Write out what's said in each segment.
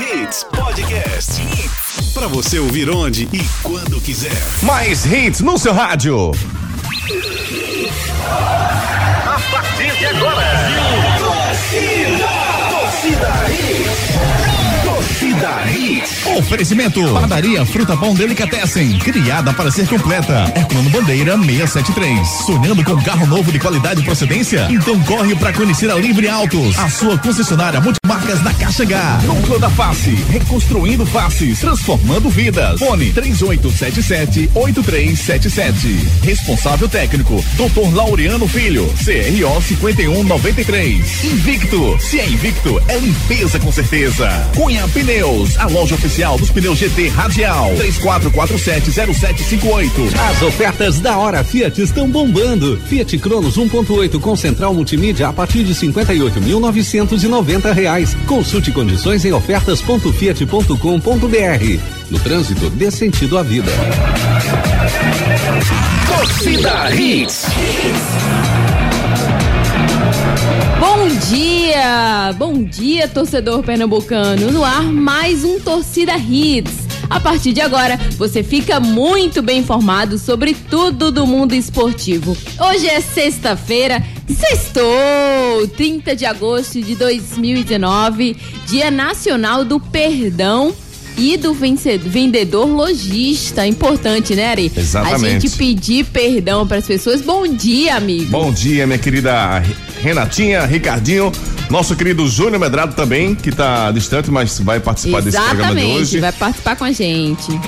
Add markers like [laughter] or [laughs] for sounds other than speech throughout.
Hits Podcast. Pra você ouvir onde e quando quiser. Mais hits no seu rádio. A partir de agora. Torcida. Torcida Hits. Torcida Hits. Oferecimento. Padaria Fruta Pão Delicatessen. Criada para ser completa. Herculano Bandeira 673. Sonhando com carro novo de qualidade e procedência? Então corre para conhecer a Livre Autos. A sua concessionária multimarcas da Caixa H. Núcleo da Face. Reconstruindo faces. Transformando vidas. Fone 3877 8377. Responsável técnico. Dr. Laureano Filho. CRO 5193. Invicto. Se é invicto, é limpeza com certeza. Cunha Pneus, a loja oficial dos pneus GT Radial. 34470758. As ofertas da hora Fiat estão bombando. Fiat Cronos 1.8 com central multimídia a partir de 58.990 reais. Consulte condições em ofertas.fiat.com.br. No trânsito, dê sentido à vida. Torcida Hits. Bom dia! Bom dia, torcedor pernambucano. No ar, mais um Torcida Hits. A partir de agora, você fica muito bem informado sobre tudo do mundo esportivo. Hoje é sexta-feira, sextou, 30 de agosto de 2019, Dia Nacional do Perdão e do vendedor lojista. Importante, né, Ari? Exatamente. A gente pedir perdão para as pessoas. Bom dia, amigo. Bom dia, minha querida Renatinha, Ricardinho, nosso querido Júnior Medrado também, que está distante, mas vai participar Exatamente, desse programa de hoje. vai participar com a gente.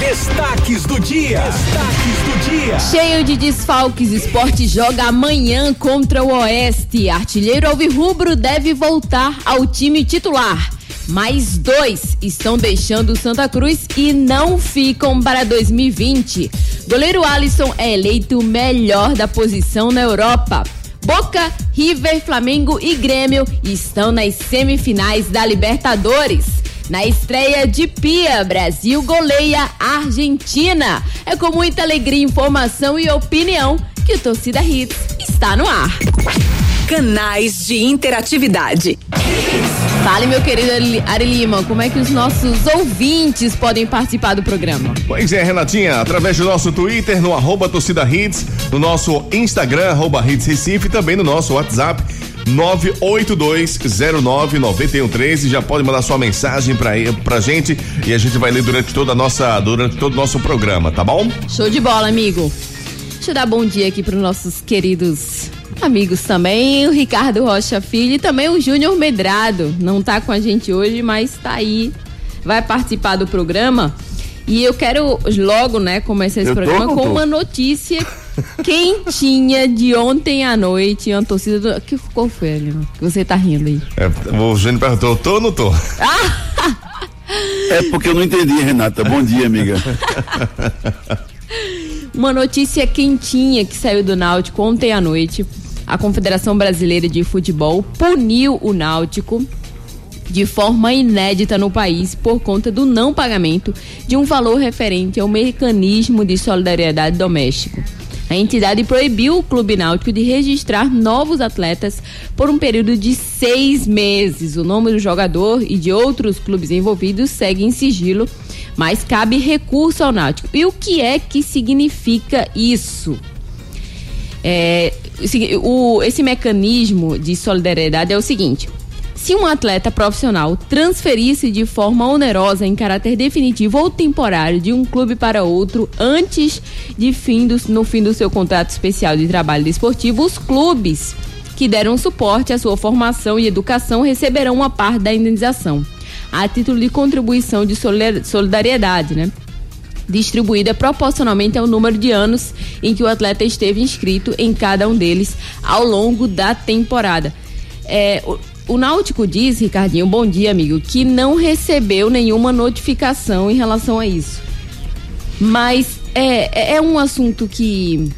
Destaques do dia. Destaques do dia. Cheio de desfalques, esporte joga amanhã contra o Oeste. Artilheiro Alvirrubro deve voltar ao time titular. Mais dois estão deixando Santa Cruz e não ficam para 2020. Goleiro Alisson é eleito o melhor da posição na Europa. Boca, River, Flamengo e Grêmio estão nas semifinais da Libertadores. Na estreia de Pia, Brasil goleia Argentina. É com muita alegria, informação e opinião que o Torcida Hits está no ar. Canais de interatividade. Fale, meu querido Ari Lima, como é que os nossos ouvintes podem participar do programa? Pois é, Renatinha, através do nosso Twitter, no arroba torcida hits, no nosso Instagram, arroba hits Recife, e também no nosso WhatsApp, 982099113. Já pode mandar sua mensagem pra, pra gente e a gente vai ler durante toda a nossa, durante todo o nosso programa, tá bom? Show de bola, amigo. Deixa eu dar bom dia aqui para os nossos queridos amigos também, o Ricardo Rocha Filho e também o Júnior Medrado. Não tá com a gente hoje, mas tá aí. Vai participar do programa. E eu quero logo, né, começar esse Eu programa com tô? uma notícia quentinha de ontem à noite, uma torcida do... que qual foi? Que você tá rindo aí? É, o Júnior perguntou, tô ou não tô? [laughs] É porque eu não entendi, Renata. Bom dia, amiga. Uma notícia quentinha que saiu do Náutico ontem à noite. A Confederação Brasileira de Futebol puniu o Náutico de forma inédita no país por conta do não pagamento de um valor referente ao mecanismo de solidariedade doméstico. A entidade proibiu o Clube Náutico de registrar novos atletas por um período de seis meses. O nome do jogador e de outros clubes envolvidos segue em sigilo, mas cabe recurso ao Náutico. E o que é que significa isso? É, o esse mecanismo de solidariedade é o seguinte: se um atleta profissional transferisse de forma onerosa em caráter definitivo ou temporário de um clube para outro antes de fim do, no fim do seu contrato especial de trabalho desportivo, os clubes que deram suporte à sua formação e educação receberão uma parte da indenização, a título de contribuição de solidar- solidariedade, né? Distribuída proporcionalmente ao número de anos em que o atleta esteve inscrito em cada um deles ao longo da temporada. É, o, o Náutico diz, Ricardinho, bom dia, amigo, que não recebeu nenhuma notificação em relação a isso. Mas é, é- é um assunto que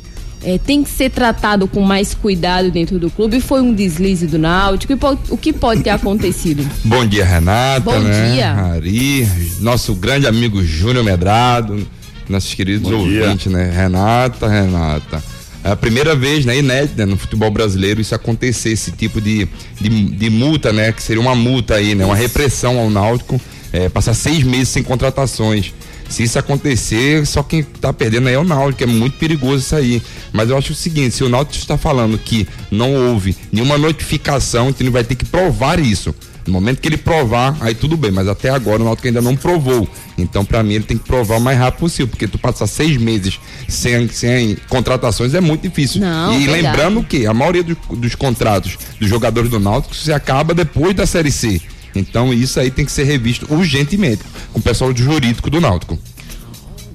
é, tem que ser tratado com mais cuidado dentro do clube. Foi um deslize do Náutico. E o que pode ter acontecido? [laughs] Bom dia, Renata. Bom né? dia. Ari, nosso grande amigo Júnior Medrado, nossos queridos Bom dia. ouvintes, né? Renata, Renata. É a primeira vez, né, inédita no futebol brasileiro, isso acontecer, esse tipo de, de, de multa, né? Que seria uma multa aí, né? Uma repressão ao Náutico, é, passar seis meses sem contratações. Se isso acontecer, só quem tá perdendo aí é o Náutico, é muito perigoso isso aí. Mas eu acho o seguinte, se o Náutico está falando que não houve nenhuma notificação, então ele vai ter que provar isso. No momento que ele provar, aí tudo bem, mas até agora o Náutico ainda não provou. Então, para mim, ele tem que provar o mais rápido possível, porque tu passar seis meses sem, sem contratações é muito difícil. Não, e verdade. lembrando que a maioria dos, dos contratos dos jogadores do Náutico se acaba depois da Série C. Então, isso aí tem que ser revisto urgentemente com o pessoal jurídico do Náutico.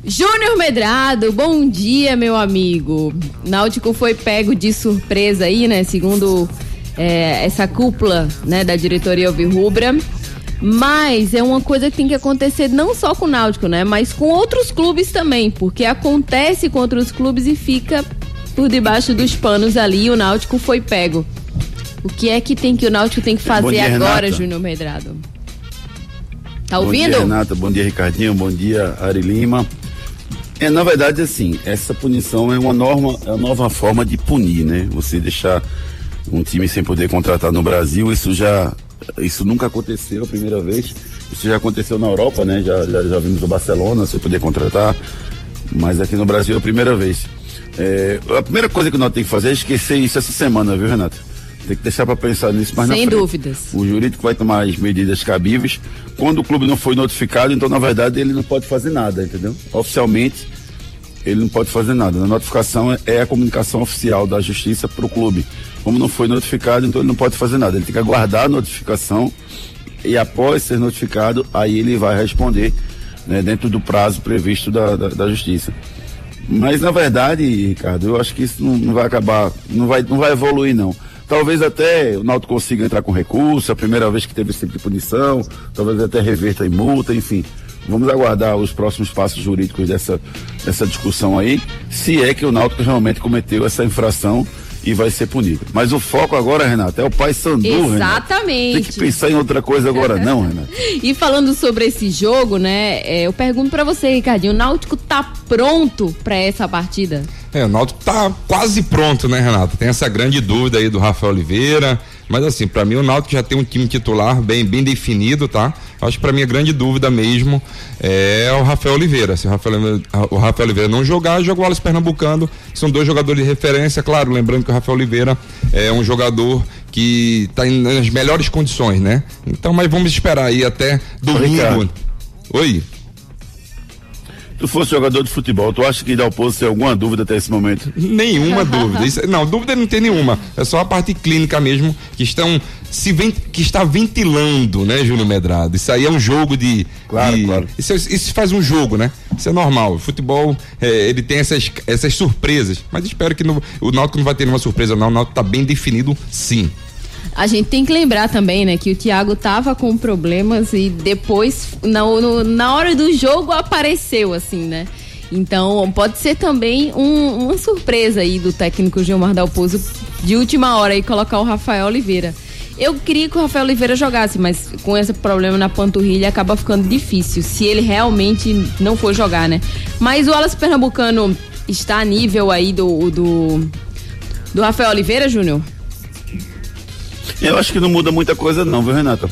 Júnior Medrado, bom dia, meu amigo. Náutico foi pego de surpresa aí, né? Segundo é, essa cúpula, né, da diretoria Alvirrubra. Mas é uma coisa que tem que acontecer não só com o Náutico, né? Mas com outros clubes também, porque acontece com outros clubes e fica por debaixo dos panos ali. O Náutico foi pego. O que é que tem que o Náutico tem que fazer dia, agora. Júnior Medrado? Tá Bom ouvindo? dia, Renata. Bom dia, Ricardinho. Bom dia, Ari Lima. É, na verdade, assim, essa punição é uma norma, é uma nova forma de punir, né? Você deixar um time sem poder contratar no Brasil, isso já, isso nunca aconteceu a primeira vez. Isso já aconteceu na Europa, né? Já, já, já vimos o Barcelona sem poder contratar, mas aqui no Brasil é a primeira vez. É, a primeira coisa que nós temos que fazer é esquecer isso essa semana, viu, Renato? Tem que deixar para pensar nisso mais na Sem frente. dúvidas. O jurídico vai tomar as medidas cabíveis. Quando o clube não foi notificado, então, na verdade, ele não pode fazer nada, entendeu? Oficialmente, ele não pode fazer nada. A notificação é- é a comunicação oficial da justiça para o clube. Como não foi notificado, então ele não pode fazer nada. Ele tem que aguardar a notificação e após ser notificado, aí ele vai responder né, dentro do prazo previsto da, da, da justiça. Mas na verdade, Ricardo, eu acho que isso não, não vai acabar, não vai, não vai evoluir não. Talvez até o Náutico consiga entrar com recurso, a primeira vez que teve esse tipo de punição, talvez até reverta em multa, enfim. Vamos aguardar os próximos passos jurídicos dessa, dessa discussão aí, se é que o Náutico realmente cometeu essa infração e vai ser punido. Mas o foco agora, Renato, é o pai Sandu, Renato. Exatamente. Tem que pensar em outra coisa agora não, Renato. [laughs] E falando sobre esse jogo, né? é, eu pergunto pra você, Ricardinho, o Náutico tá pronto pra essa partida? É, o Náutico tá quase pronto, né, Renato? Tem essa grande dúvida aí do Rafael Oliveira, mas assim, pra mim o Náutico já tem um time titular bem bem definido, tá? Acho que pra mim a grande dúvida mesmo é o Rafael Oliveira. Se o Rafael, o Rafael Oliveira não jogar, joga o Wallace Pernambucano. São dois jogadores de referência, claro, lembrando que o Rafael Oliveira é um jogador que tá em- nas melhores condições, né? Então, mas vamos esperar aí até domingo. Ricardo. Oi. Tu fosse jogador de futebol, tu acha que Dalpozo tem alguma dúvida até esse momento? Nenhuma dúvida. Isso- não, dúvida não tem nenhuma. É só a parte clínica mesmo que estão se ven- que está ventilando, né, Júnior Medrado? Isso aí é um jogo de. Claro, de- claro. Isso, isso faz um jogo, né? Isso é normal. O futebol, é, ele tem essas, essas surpresas. Mas espero que no- o Náutico não vai ter nenhuma surpresa, não. O Náutico tá bem definido, sim. A gente tem que lembrar também, né, que o Thiago tava com problemas e depois, na, no- na hora do jogo, apareceu, assim, né? Então, pode ser também um- uma surpresa aí do técnico Gilmar Dalpozo de última hora e colocar o Rafael Oliveira. Eu queria que o Rafael Oliveira jogasse, mas com esse problema na panturrilha acaba ficando difícil, se ele realmente não for jogar, né? Mas o Alas Pernambucano está a nível aí do, do, do Rafael Oliveira, Júnior? Eu acho que não muda muita coisa não, viu, Renata?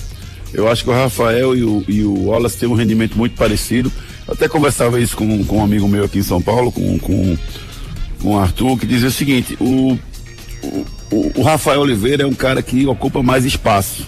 Eu acho que o Rafael e o, e o Wallace têm um rendimento muito parecido. Eu até conversava isso com, com um amigo meu aqui em São Paulo, com, com, com o Arthur, que dizia o seguinte, o, o, o- Rafael Oliveira é um cara que ocupa mais espaço.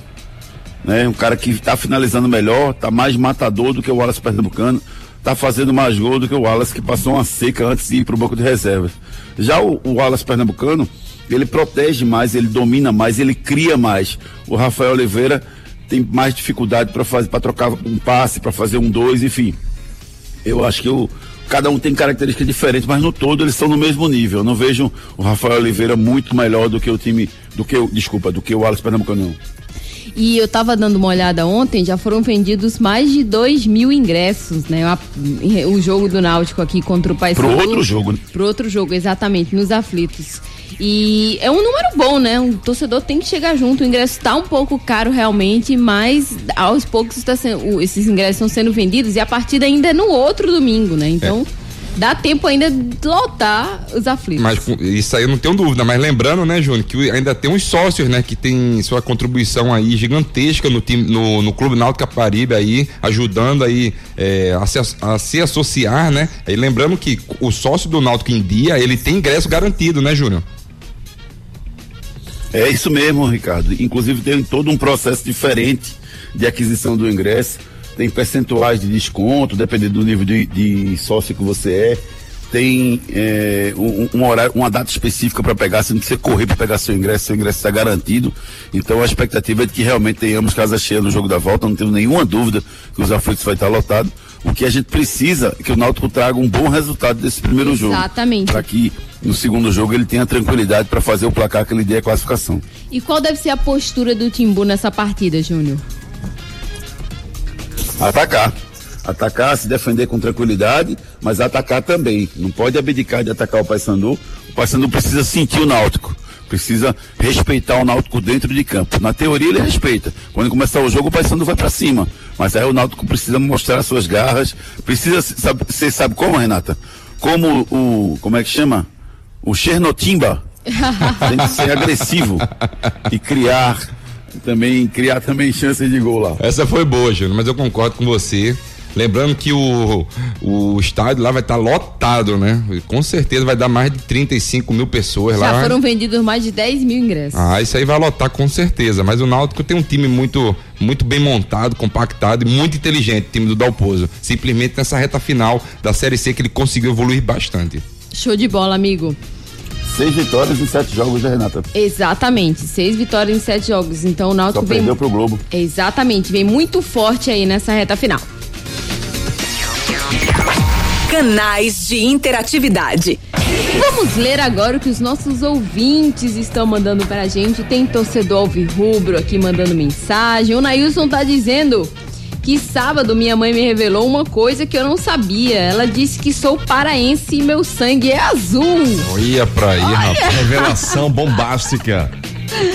Né? Um cara que está finalizando melhor, está mais matador do que o Wallace Pernambucano, está fazendo mais gol do que o Wallace que passou uma seca antes de ir para o banco de reservas. Já o, o Wallace Pernambucano, ele protege mais, ele domina mais, ele cria mais. O Rafael Oliveira tem mais dificuldade para fazer, para trocar um passe, para fazer um dois, enfim. Eu acho que o, cada um tem características diferentes, mas no todo eles estão no mesmo nível. Eu não vejo o Rafael Oliveira muito melhor do que o time, do que o, desculpa, do que o Wallace Pernambucano. não. E eu tava dando uma olhada ontem, já foram vendidos mais de 2 mil ingressos, né? O jogo do Náutico aqui contra o Paysandu. Pro outro jogo, né? Pro outro jogo, exatamente, nos aflitos. E é um número bom, né? O torcedor tem que chegar junto. O ingresso tá um pouco caro realmente, mas aos poucos está sendo, esses ingressos estão sendo vendidos e a partida ainda é no outro domingo, né? Então, Dá tempo ainda de lotar os aflitos. Mas isso aí eu não tenho dúvida. Mas lembrando, né, Júnior, que ainda tem uns sócios, né, que tem sua contribuição aí gigantesca no time, no, no Clube Náutico Caparibe aí, ajudando aí é, a, se, a se associar, né? E lembrando que o sócio do Náutico em dia, ele tem ingresso garantido, né, Júnior? É isso mesmo, Ricardo. Inclusive tem todo um processo diferente de aquisição do ingresso. Tem percentuais de desconto, dependendo do nível de, de sócio que você é. Tem é, um, um horário, uma data específica para pegar, você não precisa correr para pegar seu ingresso, seu ingresso está garantido. Então a expectativa é de que realmente tenhamos casa cheia no jogo da volta, não tenho nenhuma dúvida que os aflitos vai estar lotado. O que a gente precisa é que o Náutico traga um bom resultado desse primeiro jogo. Exatamente. Para que no segundo jogo ele tenha tranquilidade para fazer o placar que ele dê a classificação. E qual deve ser a postura do Timbu nessa partida, Júnior? Atacar. Atacar, se defender com tranquilidade, mas atacar também. Não pode abdicar de atacar o Paysandu. O Paysandu precisa sentir o Náutico. Precisa respeitar o Náutico dentro de campo. Na teoria ele respeita. Quando começar o jogo, o Paysandu vai para cima. Mas aí o Náutico precisa mostrar as suas garras. Precisa, sabe, você sabe como, Renata? Como o, como é que chama? O Chernotimba. Tem que ser agressivo e criar também criar também chances de gol lá. Essa foi boa, Júnior, mas eu concordo com você. Lembrando que o, o estádio lá vai estar lotado, né? Com certeza vai dar mais de 35 mil pessoas Já lá. foram vendidos mais de 10 mil ingressos. Ah, isso aí vai lotar com certeza. Mas o Náutico tem um time muito, muito bem montado, compactado e muito inteligente, o time do Dalpozo. Simplesmente nessa reta final da Série C que ele conseguiu evoluir bastante. Show de bola, amigo. Seis vitórias em sete jogos, né, Renata? Exatamente, seis vitórias em sete jogos. Então o Só Náutico vem. perdeu pro Globo. Exatamente, vem muito forte aí nessa reta final. Canais de interatividade. Vamos ler agora o que os nossos ouvintes estão mandando pra gente. Tem torcedor alvirrubro aqui mandando mensagem. O Nailson tá dizendo que sábado minha mãe me revelou uma coisa que eu não sabia. Ela disse que sou paraense e meu sangue é azul. Olha pra aí, rapaz. Revelação bombástica.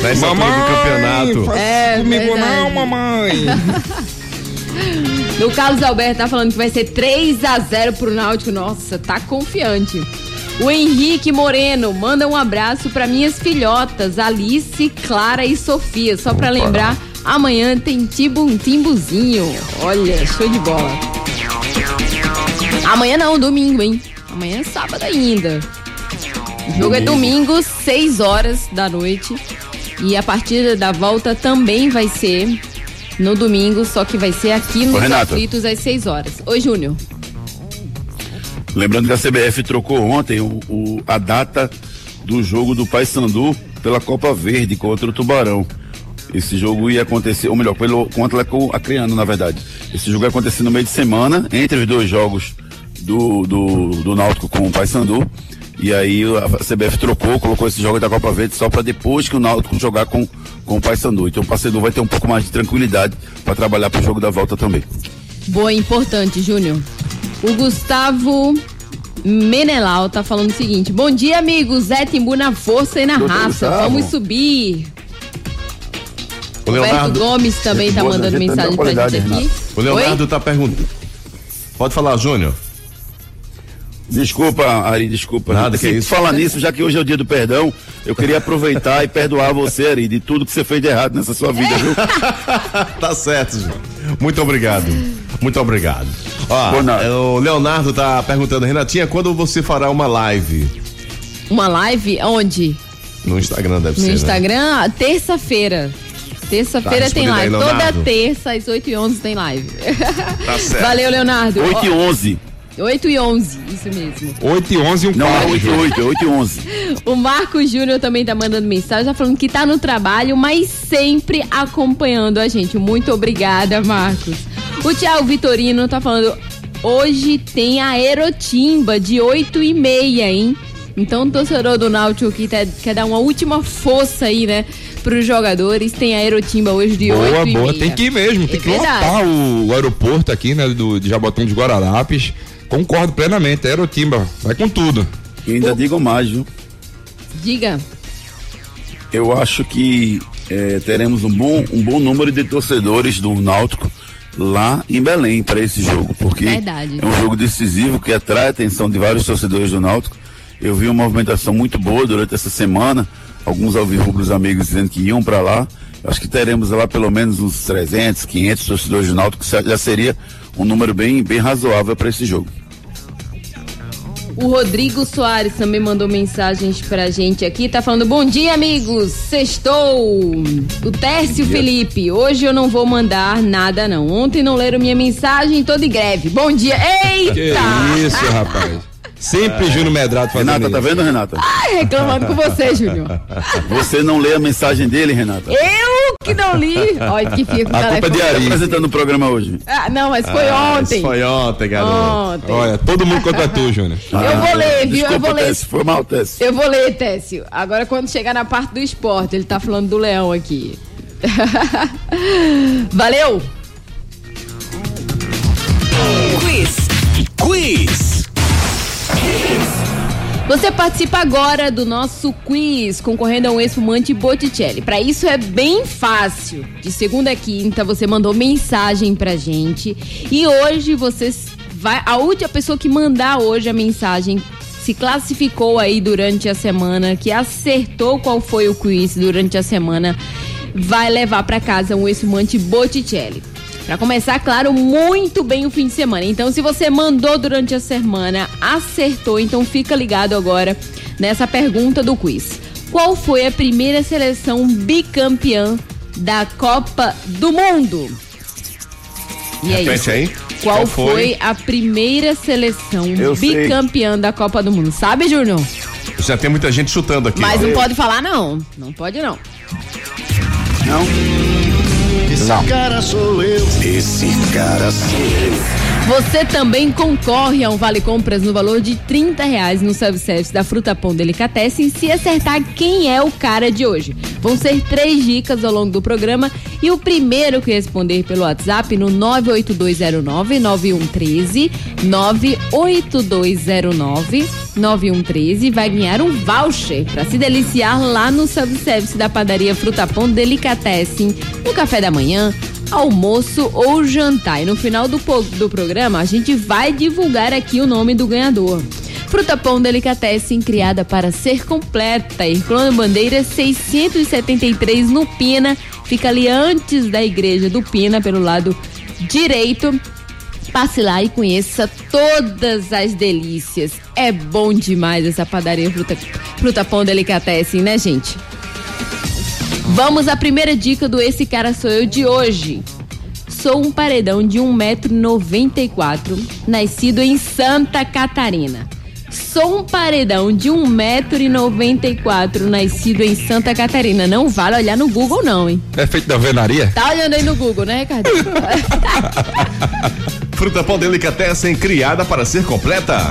Nessa altura do campeonato. faz É comigo verdade. não, mamãe. [laughs] O Carlos Alberto tá falando que vai ser 3 a 0 pro Náutico. Nossa, tá confiante. O Henrique Moreno manda um abraço para minhas filhotas, Alice, Clara e Sofia. Só pra lembrar, amanhã tem tibum timbuzinho. Olha, show de bola. Amanhã não, domingo, hein? Amanhã é sábado ainda. O jogo é domingo, 6 horas da noite. E a partida da volta também vai ser no domingo, só que vai ser aqui nos aflitos às 6 horas. Oi, Júnior. Lembrando que a CBF trocou ontem o, o- a data do jogo do Paysandu pela Copa Verde contra o Tubarão. Esse jogo ia acontecer, ou melhor, pelo, com o Atlético Acreano, na verdade. Esse jogo ia acontecer no meio de semana, entre os dois jogos do, do, do Náutico com o Paysandu. E aí a CBF trocou, colocou esse jogo da Copa Verde só para depois que o Náutico jogar com, com o Paysandu. Então o Paysandu vai ter um pouco mais de tranquilidade para trabalhar para o jogo da volta também. Boa, importante, Júnior. O Gustavo Menelau tá falando o seguinte: Bom dia, amigos. Zé Timbu na força e na Doutor raça. Gustavo. Vamos subir. O Roberto Leonardo, Gomes também tá boa, mandando gente, mensagem pra gente aqui. o Leonardo tá perguntando. Pode falar, Júnior. Desculpa, Ari, desculpa. Nada, que Se é isso. Falar nisso, já que hoje é o dia do perdão, eu queria aproveitar e perdoar você, Ari, de tudo que você fez de errado nessa sua vida, viu? [laughs] tá certo, Júnior. Muito obrigado. Muito obrigado. Ó, é, o Leonardo tá perguntando, Renatinha, quando você fará uma live? Uma live onde? No Instagram deve No ser. né? Instagram, terça-feira. Terça-feira Tá tem respondido aí, live. Toda terça, às 8 e 11 tem live. Tá certo. Valeu, Leonardo. 8 e 11. Ó, 8 e 11, isso mesmo. 8 e 11 e um Não, é quarto. 8 e Júnior. 8, é 8 e 11. O Marco Júnior também tá mandando mensagem, tá falando que tá no trabalho, mas sempre acompanhando a gente. Muito obrigada, Marcos. O Thiago Vitorino tá falando, hoje tem a Aerotimba de 8 e meia, hein? Então o torcedor do Náutico que tá- quer dar uma última força aí, né, pros jogadores, tem a Aerotimba hoje de 8 Boa, e boa. meia. Tem que ir mesmo. Tem É que verdade. lotar o, o aeroporto aqui, né? Do, de Jabotão dos Guararapes. Concordo plenamente. Aerotimba. Vai com tudo. E ainda digo mais, viu? Diga. Eu acho que eh, teremos um bom, um bom número de torcedores do Náutico lá em Belém para esse jogo, porque Verdade. é um jogo decisivo que atrai a atenção de vários torcedores do Náutico. Eu vi uma movimentação muito boa durante essa semana, alguns alvirrubros amigos dizendo que iam para lá. Acho que teremos lá pelo menos uns 300, 500 torcedores do Náutico, que já seria um número bem, bem razoável para esse jogo. O Rodrigo Soares também mandou mensagens pra gente aqui. Tá falando: Bom dia, amigos. Sextou. O Tércio Felipe. Hoje eu não vou mandar nada, não. Ontem não leram minha mensagem, tô de greve. Bom dia. Eita! Que isso, rapaz. Sempre Júnior Medrado fazendo Renata, tá isso. vendo, Renata? Ai, reclamando com você, Júnior. [laughs] Você não lê a mensagem dele, Renata? Eu que não li. Olha que fica com o A culpa é de. Ari. apresentando o programa hoje. Ah, não, mas foi Ah, ontem. Foi ontem, garoto. Ontem. Olha, todo mundo contra tu, Júnior. Eu vou ler, viu? Eu Desculpa, vou ler. Tess, foi mal, Tess. Eu vou ler, Técio. Agora, quando chegar na parte do esporte, ele tá falando do leão aqui. [laughs] Valeu! Quiz. Quiz. Você participa agora do nosso quiz concorrendo a um espumante Botticelli. Para isso é bem fácil. De segunda a quinta você mandou mensagem pra gente e hoje você vai a última pessoa que mandar hoje a mensagem se classificou aí durante a semana, que acertou qual foi o quiz durante a semana, vai levar pra casa um espumante Botticelli. Pra começar, claro, muito bem o fim de semana. Então, se você mandou durante a semana, acertou, então fica ligado agora nessa pergunta do quiz. Qual foi a primeira seleção bicampeã da Copa do Mundo? E é Repete isso. aí. Qual, Qual foi? foi? a primeira seleção Eu sei. bicampeã da Copa do Mundo? Sabe, Júnior? Já tem muita gente chutando aqui. Mas não pode falar, não. Não pode, não. Não? Esse cara sou eu. Você também concorre a um vale compras no valor de 30 reais no self-service da Fruta Pão Delicatessen se acertar quem é o cara de hoje. Vão ser três dicas ao longo do programa. E o primeiro que responder pelo WhatsApp no 98209-9113 98209-9113 vai ganhar um voucher para se deliciar lá no self-service da padaria Fruta Pão Delicatessen no café da manhã, almoço ou jantar. E no final do, do programa, a gente vai divulgar aqui o nome do ganhador. Fruta Pão Delicatessen, criada para ser completa. Herculano Bandeira 673 no Pina. Fica ali antes da igreja do Pina, pelo lado direito. Passe lá e conheça todas as delícias. É bom demais essa padaria Fruta, Fruta Pão Delicatessen, né, gente? Vamos à primeira dica do Esse Cara Sou Eu de hoje. Sou um paredão de 1,94m, nascido em Santa Catarina. Sou um paredão de 1,94m, nascido em Santa Catarina. Não vale olhar no Google, não, hein? É feito da alvenaria? Tá olhando aí no Google, né, Ricardo? [laughs] Fruta Pão Delicatessen, criada para ser completa.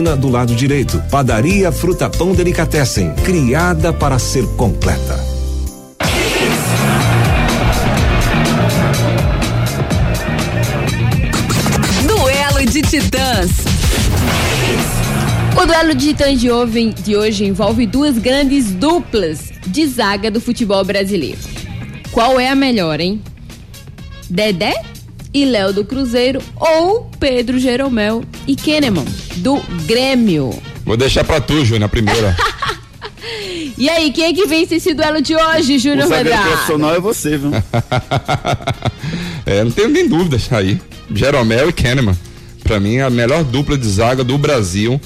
do lado direito. Padaria Fruta Pão Delicatessen, criada para ser completa. Duelo de Titãs. O duelo de titãs de hoje, de hoje envolve duas grandes duplas de zaga do futebol brasileiro. Qual é a melhor, hein? Dedé e Léo do Cruzeiro ou Pedro Jeromel e Kahneman do Grêmio? Vou deixar pra tu, Júnior, a primeira. [laughs] E aí, quem é que vence esse duelo de hoje, O Júnior Medrado? profissional é você, viu? [laughs] é, não tenho nem dúvidas aí. Jeromel e Kahneman. Pra mim, a melhor dupla de zaga do Brasil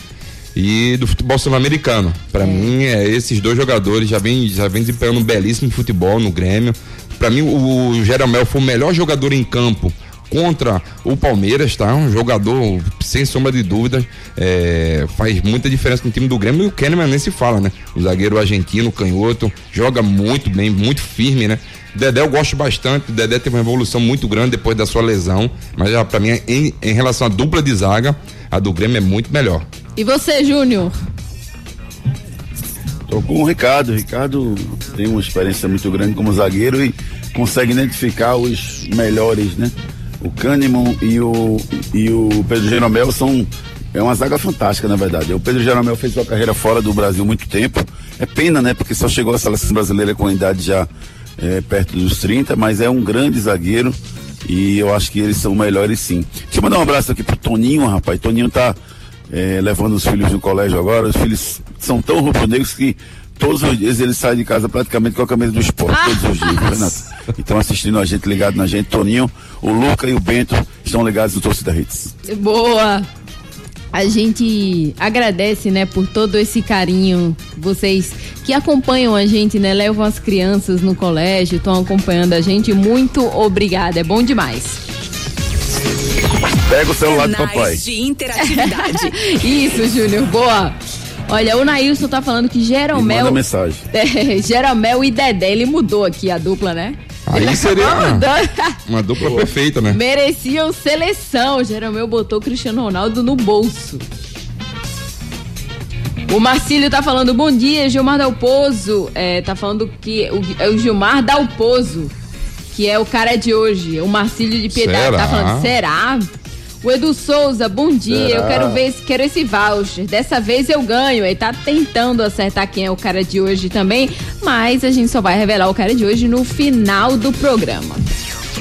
e do futebol sul-americano. Pra mim, é, esses dois jogadores já vem, já vem desempenhando um belíssimo futebol no Grêmio. Pra mim, o, o Jeromel foi o melhor jogador em campo contra o Palmeiras, tá? Um jogador, sem sombra de dúvidas, é, faz muita diferença no time do Grêmio e o Kahneman nem se fala, né? O zagueiro argentino, canhoto, joga muito bem, muito firme, né? Dedé eu gosto bastante, o Dedé teve uma evolução muito grande depois da sua lesão, mas para mim, em, em relação à dupla de zaga, a do Grêmio é muito melhor. E você, Júnior? Tô com o Ricardo. O Ricardo tem uma experiência muito grande como zagueiro e consegue identificar os melhores, né? O Kahneman e o, e o Pedro Jeromel são. É uma zaga fantástica, na verdade. O Pedro Jeromel fez sua carreira fora do Brasil muito tempo. É pena, né? Porque só chegou à seleção brasileira com a idade já é, perto dos 30, mas é um grande zagueiro e eu acho que eles são melhores sim. Deixa eu mandar um abraço aqui pro Toninho, rapaz. Toninho tá é, levando os filhos no colégio agora. Os filhos são tão rubro-negros que todos os dias eles saem de casa praticamente com a camisa do esporte, todos os dias, Renato. Então assistindo a gente, ligado na gente, Toninho, o Luca e o Bento estão ligados no Torcida Hits. Boa! A gente agradece, né, por todo esse carinho. Vocês que acompanham a gente, né, levam as crianças no colégio, estão acompanhando a gente. Muito obrigada, é bom demais. Pega o celular do Canais papai. de interatividade. [laughs] Isso, Júnior, boa. Olha, o Nailson tá falando que Jeromel. manda mensagem. [laughs] É, Jeromel e Dedé, ele mudou aqui a dupla, né? Aí seria uma, uma dupla perfeita, né? Mereciam seleção. Jeromel botou o Cristiano Ronaldo no bolso. O Marcílio tá falando, bom dia, Gilmar Dalpozo. É, tá falando que o, é o Gilmar Dalpozo, que é o cara de hoje. O Marcílio de Piedade Será? tá falando, será? O Edu Souza, bom dia. Eu quero ver, esse- quero esse voucher. Dessa vez eu ganho. Ele tá tentando acertar quem é o cara de hoje também, mas a gente só vai revelar o cara de hoje no final do programa.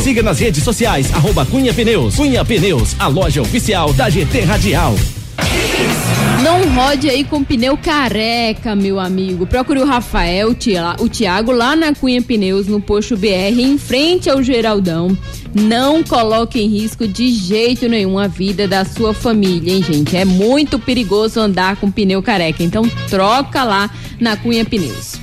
Siga nas redes sociais, arroba Cunha Pneus. Cunha Pneus, a loja oficial da GT Radial. Não rode aí com pneu careca, meu amigo. Procure o Rafael, o Tia- o Thiago lá na Cunha Pneus, no Posto BR, em frente ao Geraldão. Não coloque em risco de jeito nenhum a vida da sua família, hein, gente? É muito perigoso andar com pneu careca. Então troca lá na Cunha Pneus.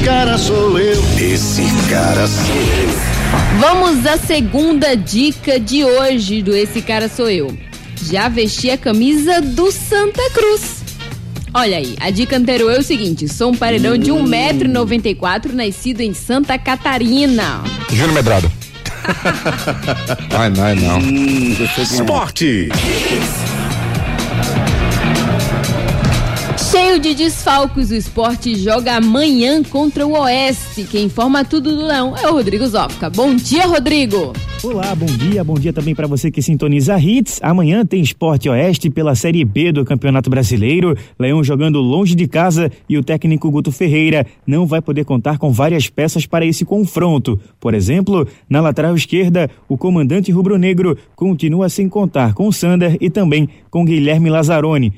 Esse cara sou eu. Esse cara sou eu. Vamos à segunda dica de hoje do Esse Cara Sou Eu. Já vesti a camisa do Santa Cruz. Olha aí, a dica anterior é o seguinte: sou um paredão de 1,94m, nascido em Santa Catarina. Júnior Medrado. [laughs] Ai, não, ai, não. Hum, é. Esporte. Cheio de desfalques, o esporte joga amanhã contra o Oeste. Quem informa tudo do Leão é o Rodrigo Zofka. Bom dia, Rodrigo! Olá, bom dia, bom dia também para você que sintoniza Hits. Amanhã tem Esporte Oeste pela Série B do Campeonato Brasileiro. Leão jogando longe de casa e o técnico Guto Ferreira não vai poder contar com várias peças para esse confronto. Por exemplo, na lateral esquerda, o comandante rubro-negro continua sem contar com Sander e também com Guilherme Lazzaroni.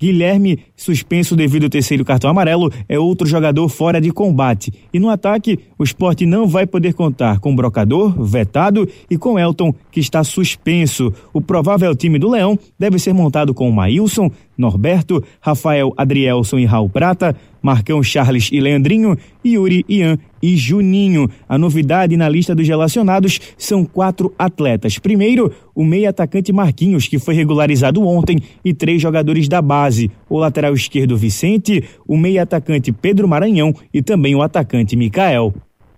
Guilherme, suspenso devido ao terceiro cartão amarelo, é outro jogador fora de combate. E no ataque, o esporte não vai poder contar com Brocador, vetado, e com Elton, que está suspenso. O provável time do Leão deve ser montado com Maílson, Norberto, Rafael Adrielson e Raul Prata, Marcão Charles e Leandrinho, Yuri, Ian e Juninho. A novidade na lista dos relacionados são quatro atletas. Primeiro, o meio-atacante Marquinhos, que foi regularizado ontem, e três jogadores da base: o lateral esquerdo Vicente, o meio-atacante Pedro Maranhão e também o atacante Mikael.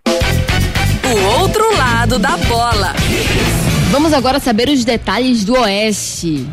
O outro lado da bola. Vamos agora saber os detalhes do Oeste.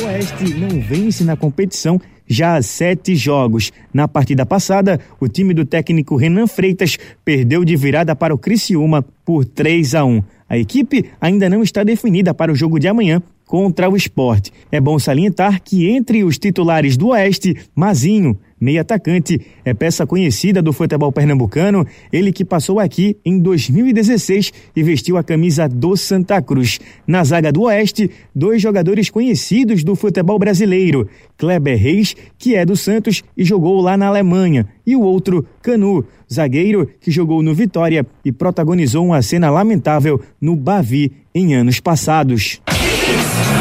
O Oeste não vence na competição já sete jogos. Na partida passada, o time do técnico Renan Freitas perdeu de virada para o Criciúma por 3 a 1. A equipe ainda não está definida para o jogo de amanhã contra o esporte. É bom salientar que entre os titulares do Oeste, Mazinho, meia atacante, é peça conhecida do futebol pernambucano, ele que passou aqui em 2016 e vestiu a camisa do Santa Cruz. Na zaga do Oeste, dois jogadores conhecidos do futebol brasileiro, Kleber Reis, que é do Santos e jogou lá na Alemanha, e o outro, Canu, zagueiro que jogou no Vitória e protagonizou uma cena lamentável no Bavi em anos passados.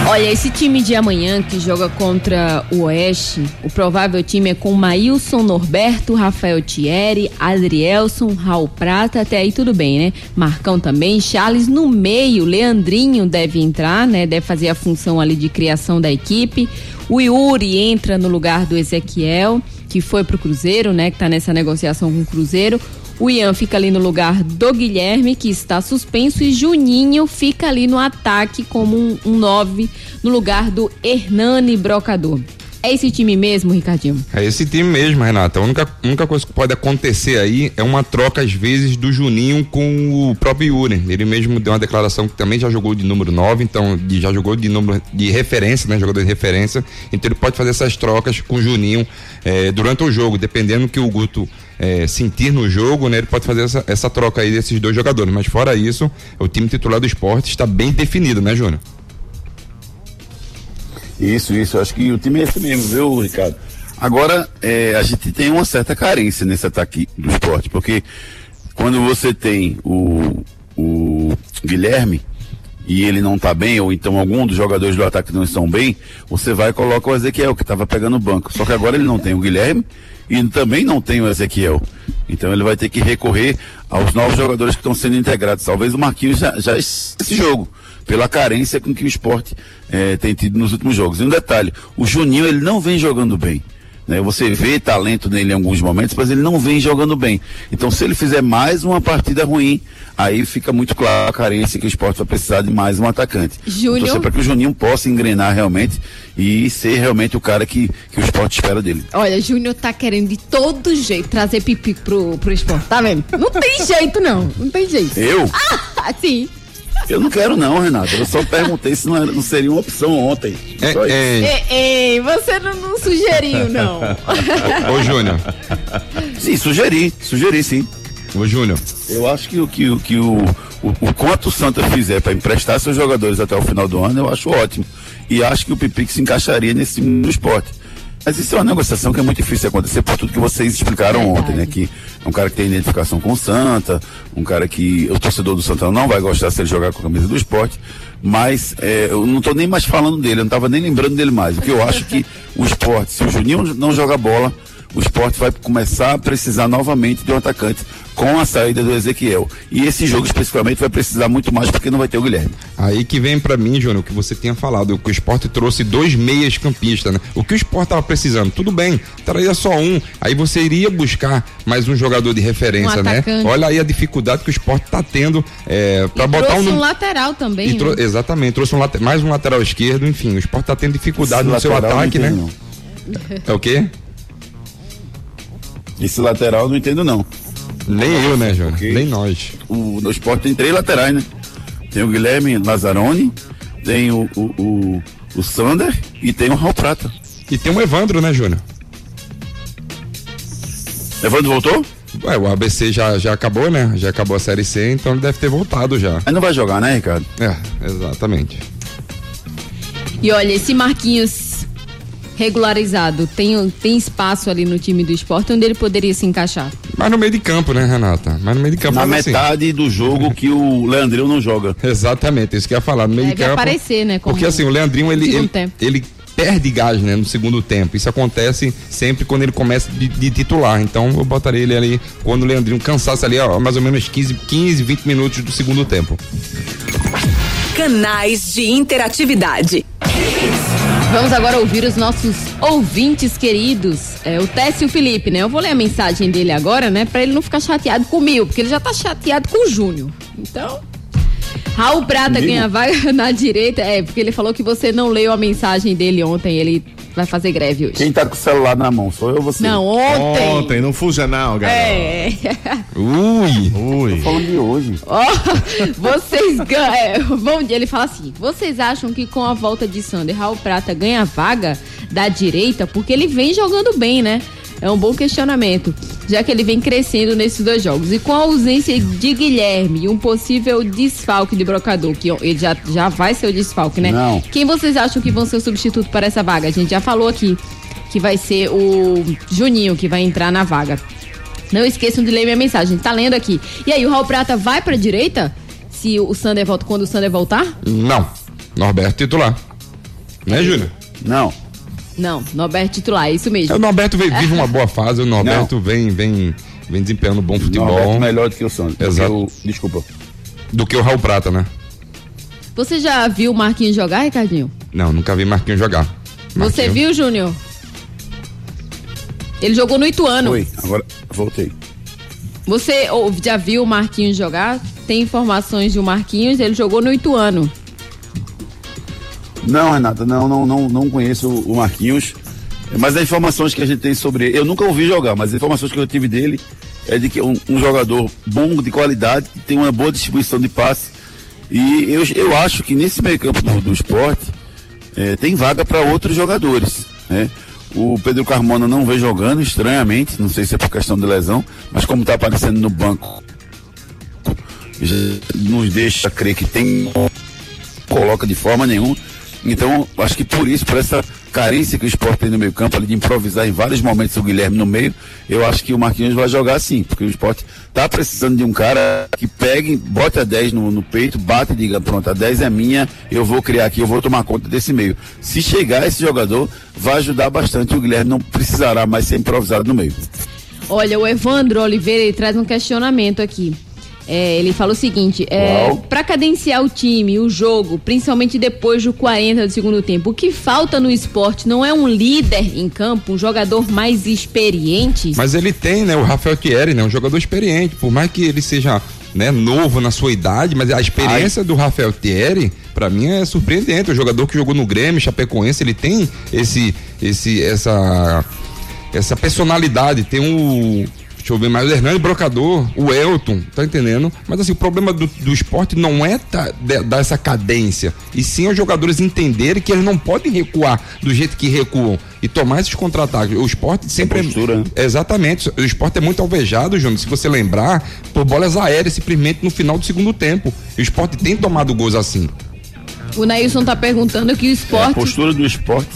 Olha, esse time de amanhã que joga contra o Oeste, o provável time é com Maílson Norberto, Rafael Thierry, Adrielson, Raul Prata, até aí tudo bem, né? Marcão também, Charles no meio, Leandrinho deve entrar, né? Deve fazer a função ali de criação da equipe. O Yuri entra no lugar do Ezequiel, que foi pro Cruzeiro, né? Que tá nessa negociação com o Cruzeiro. O Ian fica ali no lugar do Guilherme, que está suspenso, e Juninho fica ali no ataque como um, um nove no lugar do Hernani Brocador. É esse time mesmo, Ricardinho? É esse time mesmo, Renata. A única, única coisa que pode acontecer aí é uma troca, às vezes, do Juninho com o próprio Yuri. Ele mesmo deu uma declaração que também já jogou de número 9, então já jogou de número de referência, né? Jogador de referência. Então ele pode fazer essas trocas com o Juninho eh, durante o jogo, dependendo que o Guto eh, sentir no jogo, né? Ele pode fazer essa, essa troca aí desses dois jogadores. Mas fora isso, o time titular do esporte está bem definido, né, Júnior? Isso, isso. Acho que o time é esse mesmo, viu, Ricardo? Agora, é, a gente tem uma certa carência nesse ataque do esporte, porque quando você tem o, o Guilherme e ele não tá bem, ou então algum dos jogadores do ataque não estão bem, você vai e coloca o Ezequiel, que estava pegando o banco. Só que agora ele não tem o Guilherme e também não tem o Ezequiel. Então ele vai ter que recorrer aos novos jogadores que estão sendo integrados. Talvez o Marquinhos já, já esse jogo pela carência com que o esporte eh, tem tido nos últimos jogos. E um detalhe, o Juninho ele não vem jogando bem. Né? Você vê talento nele em alguns momentos, mas ele não vem jogando bem. Então, se ele fizer mais uma partida ruim, aí fica muito claro a carência que o esporte vai precisar de mais um atacante. Júnior. para que o Juninho possa engrenar realmente e ser realmente o cara que, que o esporte espera dele. Olha, Júnior tá querendo de todo jeito trazer pipi pro, pro esporte, tá vendo? Não tem [laughs] jeito, não. Não tem jeito. Eu? Ah, sim. Eu não quero não, Renato. Eu só perguntei se não, era- não seria uma opção ontem. Só isso. Ei, ei, você não, não sugeriu, não. [laughs] Ô, Júnior. Sim, sugeri, sugeri sim. Ô, Júnior. Eu acho que, o- que, o- que o, o, o quanto o Santa fizer para emprestar seus jogadores até o final do ano, eu acho ótimo. E acho que o Pipic se encaixaria nesse time do esporte. Mas isso é uma negociação que é muito difícil de acontecer por tudo que vocês explicaram ontem, né? Que é um cara que tem identificação com o Santa, um cara que o torcedor do Santa não vai gostar se ele jogar com a camisa do esporte. Mas é, eu não tô nem mais falando dele, eu não tava nem lembrando dele mais. Porque eu acho que o esporte, se o Juninho não joga bola, o esporte vai começar a precisar novamente de um atacante com a saída do Ezequiel. E esse jogo especificamente vai precisar muito mais porque não vai ter o Guilherme. Aí que vem pra mim, Júnior, o que você tinha falado, que o esporte trouxe dois meias campistas, né? O que o esporte tava precisando, tudo bem, traria só um, aí você iria buscar mais um jogador de referência, Um né? Olha aí a dificuldade que o esporte tá tendo é, pra E botar trouxe um... um lateral também, né? trou- Exatamente, trouxe um late- mais um lateral esquerdo, enfim, o esporte tá tendo dificuldade Esse no seu ataque, não né? É o quê? Esse lateral eu não entendo não. Nem eu, né, Júnior? Nem nós. O, no esporte tem três laterais, né? Tem o Guilherme Lazzaroni, tem o, o, o, o Sander e tem o Raul Prata. E tem o Evandro, né, Júnior? Evandro voltou? Ué, o ABC já, já acabou, né? Já acabou a Série C, então ele deve ter voltado já. Aí não vai jogar, né, Ricardo? É, exatamente. E olha, esse Marquinhos regularizado tem, tem espaço ali no time do esporte onde ele poderia se encaixar. Mas no meio de campo, né, Renata? Mas no meio de campo. Na assim- metade do jogo que o Leandrinho não joga. Exatamente, isso que eu ia falar. No meio Deve de campo. aparecer, né, como Porque assim, o Leandrinho, ele, ele, tempo. ele perde gás, né, no segundo tempo. Isso acontece sempre quando ele começa de, de titular. Então eu botaria ele ali quando o Leandrinho cansasse ali, ó, mais ou menos 15, 15 20 minutos do segundo tempo. Canais de interatividade. Vamos agora ouvir os nossos ouvintes queridos. É, o Técio e o Felipe, né? Eu vou ler a mensagem dele agora, né? Pra ele não ficar chateado comigo, porque ele já tá chateado com o Júnior. Então. Raul Prata Comigo? ganha vaga [laughs] na direita. É, porque ele falou que você não leu a mensagem dele ontem. Ele vai fazer greve hoje. Quem tá com o celular na mão, sou eu ou você? Não, ontem. Ontem, não fuja não, galera. É. Ui! Ui. Tô falando de hoje. Ó, vocês ganham. É, bom dia, ele fala assim: vocês acham que com a volta de Sander, Raul Prata ganha vaga da direita? Porque ele vem jogando bem, né? É um bom questionamento, já que ele vem crescendo nesses dois jogos. E com a ausência de Guilherme e um possível desfalque de brocador, que ele já, já vai ser o desfalque, né? Não. Quem vocês acham que vão ser o substituto para essa vaga? A gente já falou aqui que vai ser o Juninho que vai entrar na vaga. Não esqueçam de ler minha mensagem, tá lendo aqui. E aí, o Raul Prata vai pra direita? Se o Sander volta, quando o Sander voltar? Não. Norberto titular. Né, Júnior? Não. Não, Norberto titular, é isso mesmo. O Norberto vem- vive uma boa fase, o Norberto vem, vem, vem desempenhando bom futebol. Norberto melhor do que o Santos. Exato. Eu, desculpa. Do que o Raul Prata, né? Você já viu o Marquinhos jogar, Ricardinho? Não, nunca vi Marquinhos jogar. Você Marquinhos- viu, Júnior? Ele jogou no Ituano. Oi, agora voltei. Você ou, já viu o Marquinhos jogar? Tem informações de o Marquinhos, ele jogou no Ituano. Não, Renata, não, não, não, não conheço o Marquinhos. Mas as informações que a gente tem sobre ele, eu nunca ouvi jogar, mas as informações que eu tive dele é de que é um, um jogador bom, de qualidade, tem uma boa distribuição de passe. E eu, eu acho que nesse meio campo do, do esporte eh, tem vaga para outros jogadores. Né? O Pedro Carmona não vem jogando, estranhamente, não sei se é por questão de lesão, mas como está aparecendo no banco, nos deixa crer que tem coloca de forma nenhuma. Então, acho que por isso, por essa carência que o esporte tem no meio campo, ali de improvisar em vários momentos o Guilherme no meio, eu acho que o Marquinhos vai jogar sim, porque o esporte tá precisando de um cara que pegue, bote a 10 no, no peito, bate e diga, pronto, a 10 é minha, eu vou criar aqui, eu vou tomar conta desse meio. Se chegar esse jogador, vai ajudar bastante, o Guilherme não precisará mais ser improvisado no meio. Olha, o Evandro Oliveira traz um questionamento aqui. É, ele fala o seguinte: é, para cadenciar o time, o jogo, principalmente depois do 40 do segundo tempo, o que falta no esporte? Não é um líder em campo, um jogador mais experiente? Mas ele tem, né, o Rafael Thierry, né, um jogador experiente, por mais que ele seja, né, novo na sua idade, mas a experiência do Rafael Thierry, pra mim é surpreendente, o jogador que jogou no Grêmio, Chapecoense, ele tem esse esse essa essa personalidade, tem o Deixa eu ver mais, o Hernani Brocador, o Elton, tá entendendo? Mas assim, o problema do, do esporte não é tá, de- dar essa cadência, e sim os jogadores entenderem que eles não podem recuar do jeito que recuam e tomar esses contra-ataques. O esporte sempre postura, né? é. Exatamente. O esporte é muito alvejado, Júnior, se você lembrar, por bolas aéreas simplesmente no final do segundo tempo. E o esporte tem tomado gols assim. O Nailson tá perguntando que o É, a esporte. postura do esporte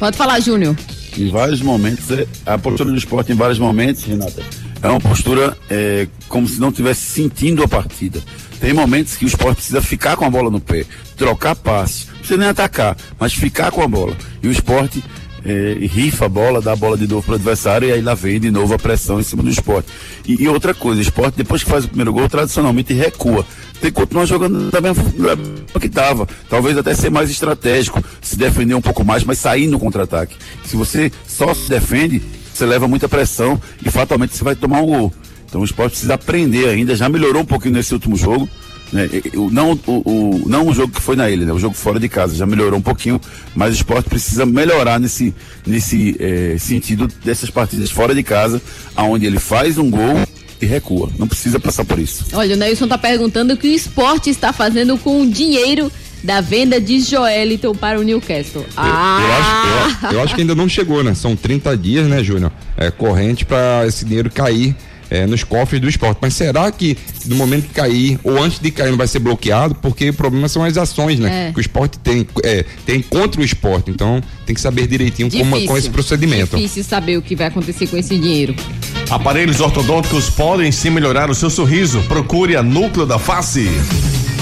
Pode falar, Júnior. Em vários momentos, é- a postura do esporte em vários momentos, Renata, é uma postura é, como se não estivesse sentindo a partida. Tem momentos que o esporte precisa ficar com a bola no pé, trocar passes, não precisa nem atacar, mas ficar com a bola. E o esporte é, rifa a bola, dá a bola de novo para o adversário e aí lá vem de novo a pressão em cima do esporte. E, e outra coisa, o esporte, depois que faz o primeiro gol, tradicionalmente recua. Tem que continuar jogando da mesma forma que estava. Talvez até ser mais estratégico, se defender um pouco mais, mas sair no contra-ataque. Se você só se defende, você leva muita pressão e fatalmente você vai tomar um gol. Então o esporte precisa aprender ainda, já melhorou um pouquinho nesse último jogo. Né? Não, o, o- não o jogo que foi na ilha, né? o jogo fora de casa, já melhorou um pouquinho, mas o esporte precisa melhorar nesse, nesse eh, sentido dessas partidas fora de casa, aonde ele faz um gol e recua. Não precisa passar por isso. Olha, o Nailson tá perguntando o que o esporte está fazendo com o dinheiro da venda de Joeliton para o Newcastle. Eu, ah! eu acho, eu, eu acho que ainda não chegou, né? São 30 dias, né, Júnior? É corrente para esse dinheiro cair é, nos cofres do esporte. Mas será que no momento que cair, ou antes de cair, não vai ser bloqueado? Porque o problema são as ações, né? É. Que o esporte tem, é, tem contra o esporte. Então tem que saber direitinho como, com esse procedimento. Difícil saber o que vai acontecer com esse dinheiro. Aparelhos ortodônticos podem sim melhorar o seu sorriso. Procure a Núcleo da Face.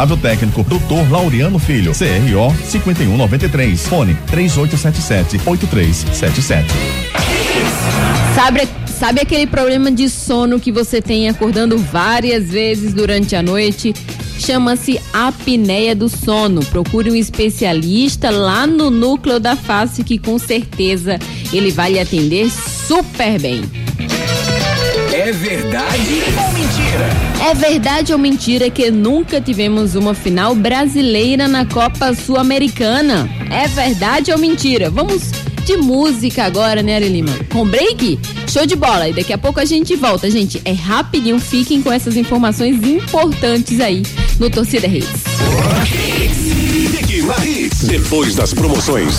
Responsável técnico, Dr. Laureano Filho, CRO 5193. Fone 3877 8377. Sabe, sabe aquele problema de sono que você tem acordando várias vezes durante a noite? Chama-se apneia do sono. Procure um especialista lá no núcleo da face que com certeza ele vai lhe atender super bem. É verdade ou mentira? É verdade ou mentira que nunca tivemos uma final brasileira na Copa Sul-Americana? É verdade ou mentira? Vamos de música agora, né, Ari Lima? Com break? Show de bola. E daqui a pouco a gente volta, gente. É rapidinho. Fiquem com essas informações importantes aí no Torcida Hits. Depois das promoções.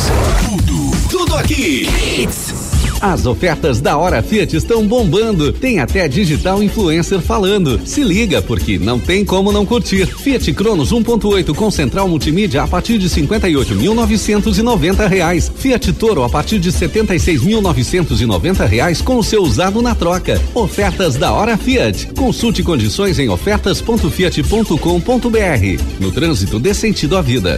Tudo, tudo aqui. Hits. As ofertas da Hora Fiat estão bombando. Tem até digital influencer falando. Se liga, porque não tem como não curtir. Fiat Cronos 1.8 com central multimídia a partir de 58.990 reais. Fiat Toro a partir de 76.990 reais com o seu usado na troca. Ofertas da Hora Fiat. Consulte condições em ofertas.fiat.com.br. No trânsito dê sentido à vida.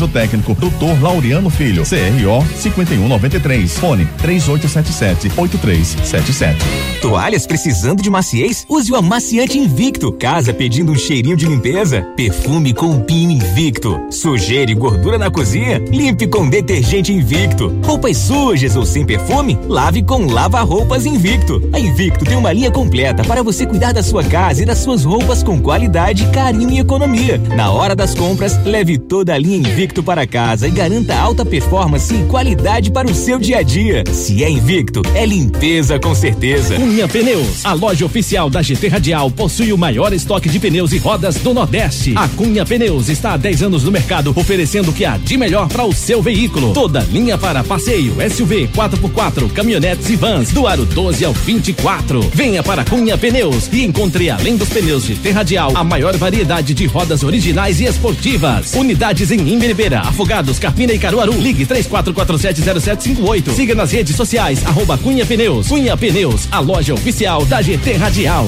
técnico, Dr. Laureano Filho, CRO 5193. Fone 3877 8377. Toalhas precisando de maciez? Use o amaciante Invicto. Casa pedindo um cheirinho de limpeza? Perfume com pino Invicto. Sujeira e gordura na cozinha? Limpe com detergente Invicto. Roupas sujas ou sem perfume? Lave com lava-roupas Invicto. A Invicto tem uma linha completa para você cuidar da sua casa e das suas roupas com qualidade, carinho e economia. Na hora das compras, leve toda a linha Invicto para casa e garanta alta performance e qualidade para o seu dia a dia. Se é Invicto, é limpeza com certeza. Cunha Pneus, a loja oficial da GT Radial, possui o maior estoque de pneus e rodas do Nordeste. A Cunha Pneus está há 10 anos no mercado, oferecendo o que há de melhor para o seu veículo. Toda linha para passeio, SUV, 4x4, caminhonetes e vans, do aro 12 ao 24. Venha para Cunha Pneus e encontre, além dos pneus GT Radial, a maior variedade de rodas originais e esportivas. Unidades em Imberibeira, Afogados, Carpina e Caruaru. Ligue 34470758. Siga nas redes sociais, arroba Cunha Pneus. Cunha Pneus, a loja oficial da GT Radial.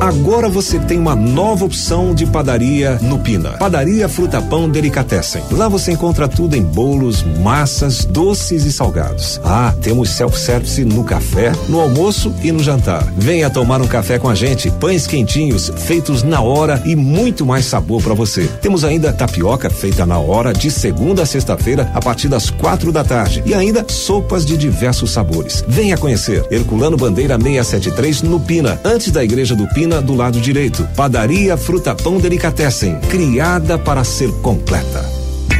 Agora você tem uma nova opção de padaria no Pina. Padaria Fruta Pão Delicatessen. Lá você encontra tudo em bolos, massas, doces e salgados. Ah, temos self-service no café, no almoço e no jantar. Venha tomar um café com a gente. Pães quentinhos, feitos na hora e muito mais sabor para você. Temos ainda tapioca feita na hora de segunda a sexta-feira a partir das quatro da tarde e ainda sopas de diversos sabores. Venha conhecer Herculano Bandeira 673 no Pina, antes da igreja do Pina do lado direito. Padaria Fruta Pão Delicatessen, criada para ser completa.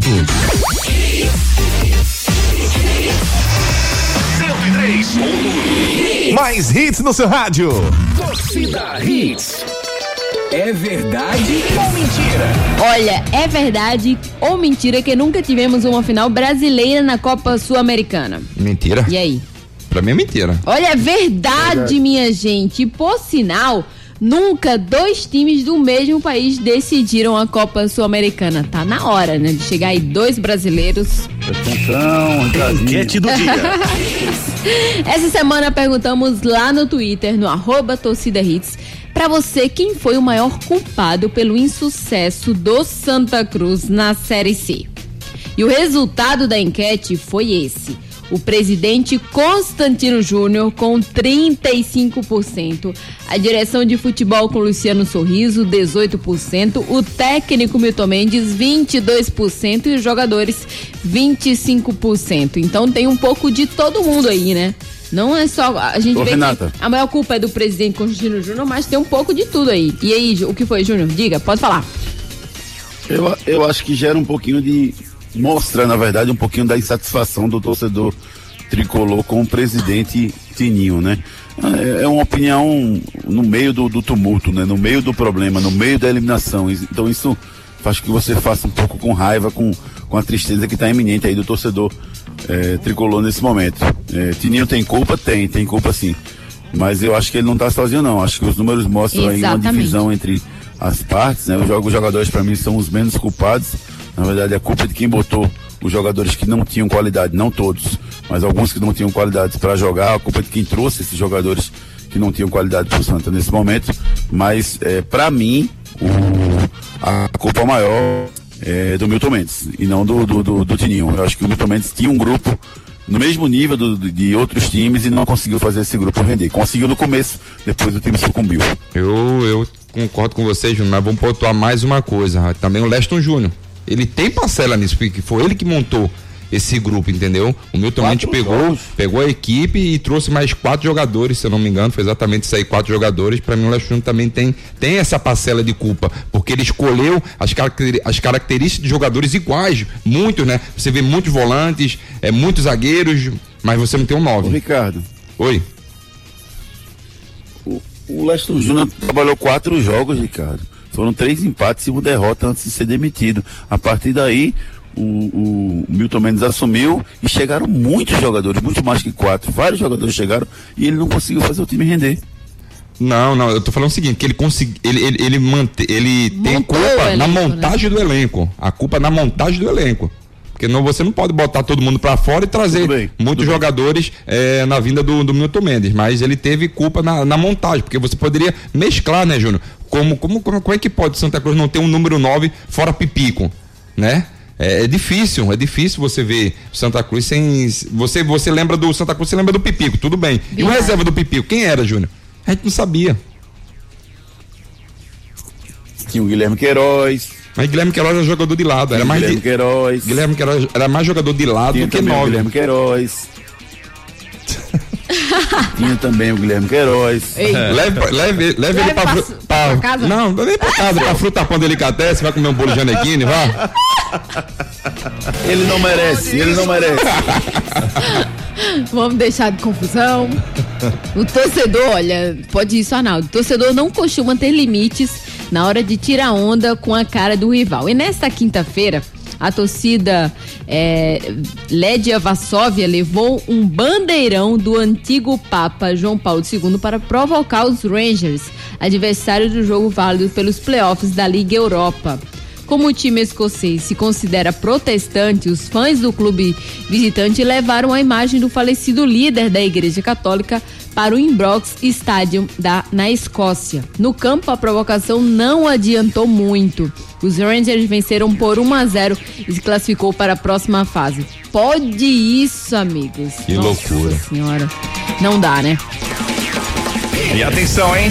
103. Mais hits no seu rádio. Torcida Hits. É verdade ou mentira? Olha, é verdade ou mentira que nunca tivemos uma final brasileira na Copa Sul-Americana? Mentira. E aí? Pra mim é mentira. Olha, é verdade, minha gente. Por sinal, nunca dois times do mesmo país decidiram a Copa Sul-Americana. Tá na hora, né? De chegar aí dois brasileiros. Atenção, [laughs] Enquete do dia. [laughs] Essa semana perguntamos lá no Twitter, no arroba torcida hits, pra você quem foi o maior culpado pelo insucesso do Santa Cruz na Série C. E o resultado da enquete foi esse. O presidente Constantino Júnior com 35%, a direção de futebol com Luciano Sorriso 18%, o técnico Milton Mendes 22% e os jogadores 25%. Então tem um pouco de todo mundo aí, né? Não é só. A gente Ô, vê Renata. que a maior culpa é do presidente Constantino Júnior, mas tem um pouco de tudo aí. E aí, o que foi, Júnior? Diga, pode falar. Eu, eu acho que gera um pouquinho de. Mostra, na verdade, um pouquinho da insatisfação do torcedor tricolor com o presidente Tininho, né? É, é uma opinião no meio do, do tumulto, né? No meio do problema, no meio da eliminação. Então isso faz que você faça um pouco com raiva, com, com a tristeza que está iminente aí do torcedor é, tricolor nesse momento. É, Tininho tem culpa? Tem, tem culpa sim. Mas eu acho que ele não está sozinho, não. Acho que os números mostram aí uma Exatamente. divisão entre as partes, né? Os jogadores, para mim, são os menos culpados. Na verdade, a culpa é de quem botou os jogadores que não tinham qualidade, não todos, mas alguns que não tinham qualidade para jogar. A culpa é de quem trouxe esses jogadores que não tinham qualidade para o Santa nesse momento. Mas, é, para mim, o- a culpa maior é do Milton Mendes e não do, do, do, do Tininho. Eu acho que o Milton Mendes tinha um grupo no mesmo nível do- de outros times e não conseguiu fazer esse grupo render. Conseguiu no começo, depois o time sucumbiu. Eu, eu concordo com você, Júnior, mas vamos pontuar mais uma coisa. Também o Leston Júnior. Ele tem parcela nisso, porque foi ele que montou esse grupo, entendeu? O Milton Quatro Mendes pegou, jogos. pegou a equipe e trouxe mais quatro jogadores, se eu não me engano, foi exatamente isso aí, quatro jogadores. Pra mim, o Júnior também tem, tem essa parcela de culpa, porque ele escolheu as, as características de jogadores iguais, muitos, né? Você vê muitos volantes, é, muitos zagueiros, mas você não tem um Ô, nove. Ricardo, Oi. o Leston Júnior trabalhou quatro jogos, Ricardo. Foram três empates e uma derrota antes de ser demitido. A partir daí, o, o Milton Mendes assumiu e chegaram muitos jogadores, muito mais que quatro. Vários jogadores chegaram e ele não conseguiu fazer o time render. Não, não, eu tô falando o seguinte, que ele consegui, ele, ele, ele, mante, ele tem culpa elenco, na né? montagem do elenco. A culpa na montagem do elenco. Porque não, você não pode botar todo mundo pra fora e trazer bem, muitos jogadores eh, na vinda do, do Milton Mendes. Mas ele teve culpa na, na montagem, porque você poderia mesclar, né, Júnior? Como, como, como, como é que pode Santa Cruz não ter um número 9 fora Pipico, né? É, é difícil, é difícil você ver Santa Cruz sem. Você, você lembra do Santa Cruz, você lembra do Pipico, tudo bem. E o reserva do Pipico, quem era, Júnior? A gente não sabia. Tinha o Guilherme Queiroz, Mas Guilherme Queiroz era jogador de lado, era mais Guilherme de, Queiroz, Guilherme Queiroz era mais jogador de lado tinha do que nove. Guilherme Queiroz. [laughs] tinha também o Guilherme Queiroz. Ei, Leve, leve, leve, Leve ele pra, pra fru- pra- pra casa? Não, não é nem pra casa, pra fruta pão delicatessen, vai comer um bolo Janequine, vá. Ele não merece, ele não merece. [laughs] Vamos deixar de confusão. O torcedor, olha, pode isso, Arnaldo. O torcedor não costuma ter limites na hora de tirar onda com a cara do rival. E nesta quinta-feira, a torcida é, Lédia Varsóvia levou um bandeirão do antigo Papa João Paulo II para provocar os Rangers, adversário do jogo válido pelos playoffs da Liga Europa. Como o time escocês se considera protestante, os fãs do clube visitante levaram a imagem do falecido líder da Igreja Católica para o Imbrox Stadium da, na Escócia. No campo, a provocação não adiantou muito. Os Rangers venceram por 1 a 0 e se classificou para a próxima fase. Pode isso, amigos. Que Nossa loucura. senhora. Não dá, né? E atenção, hein?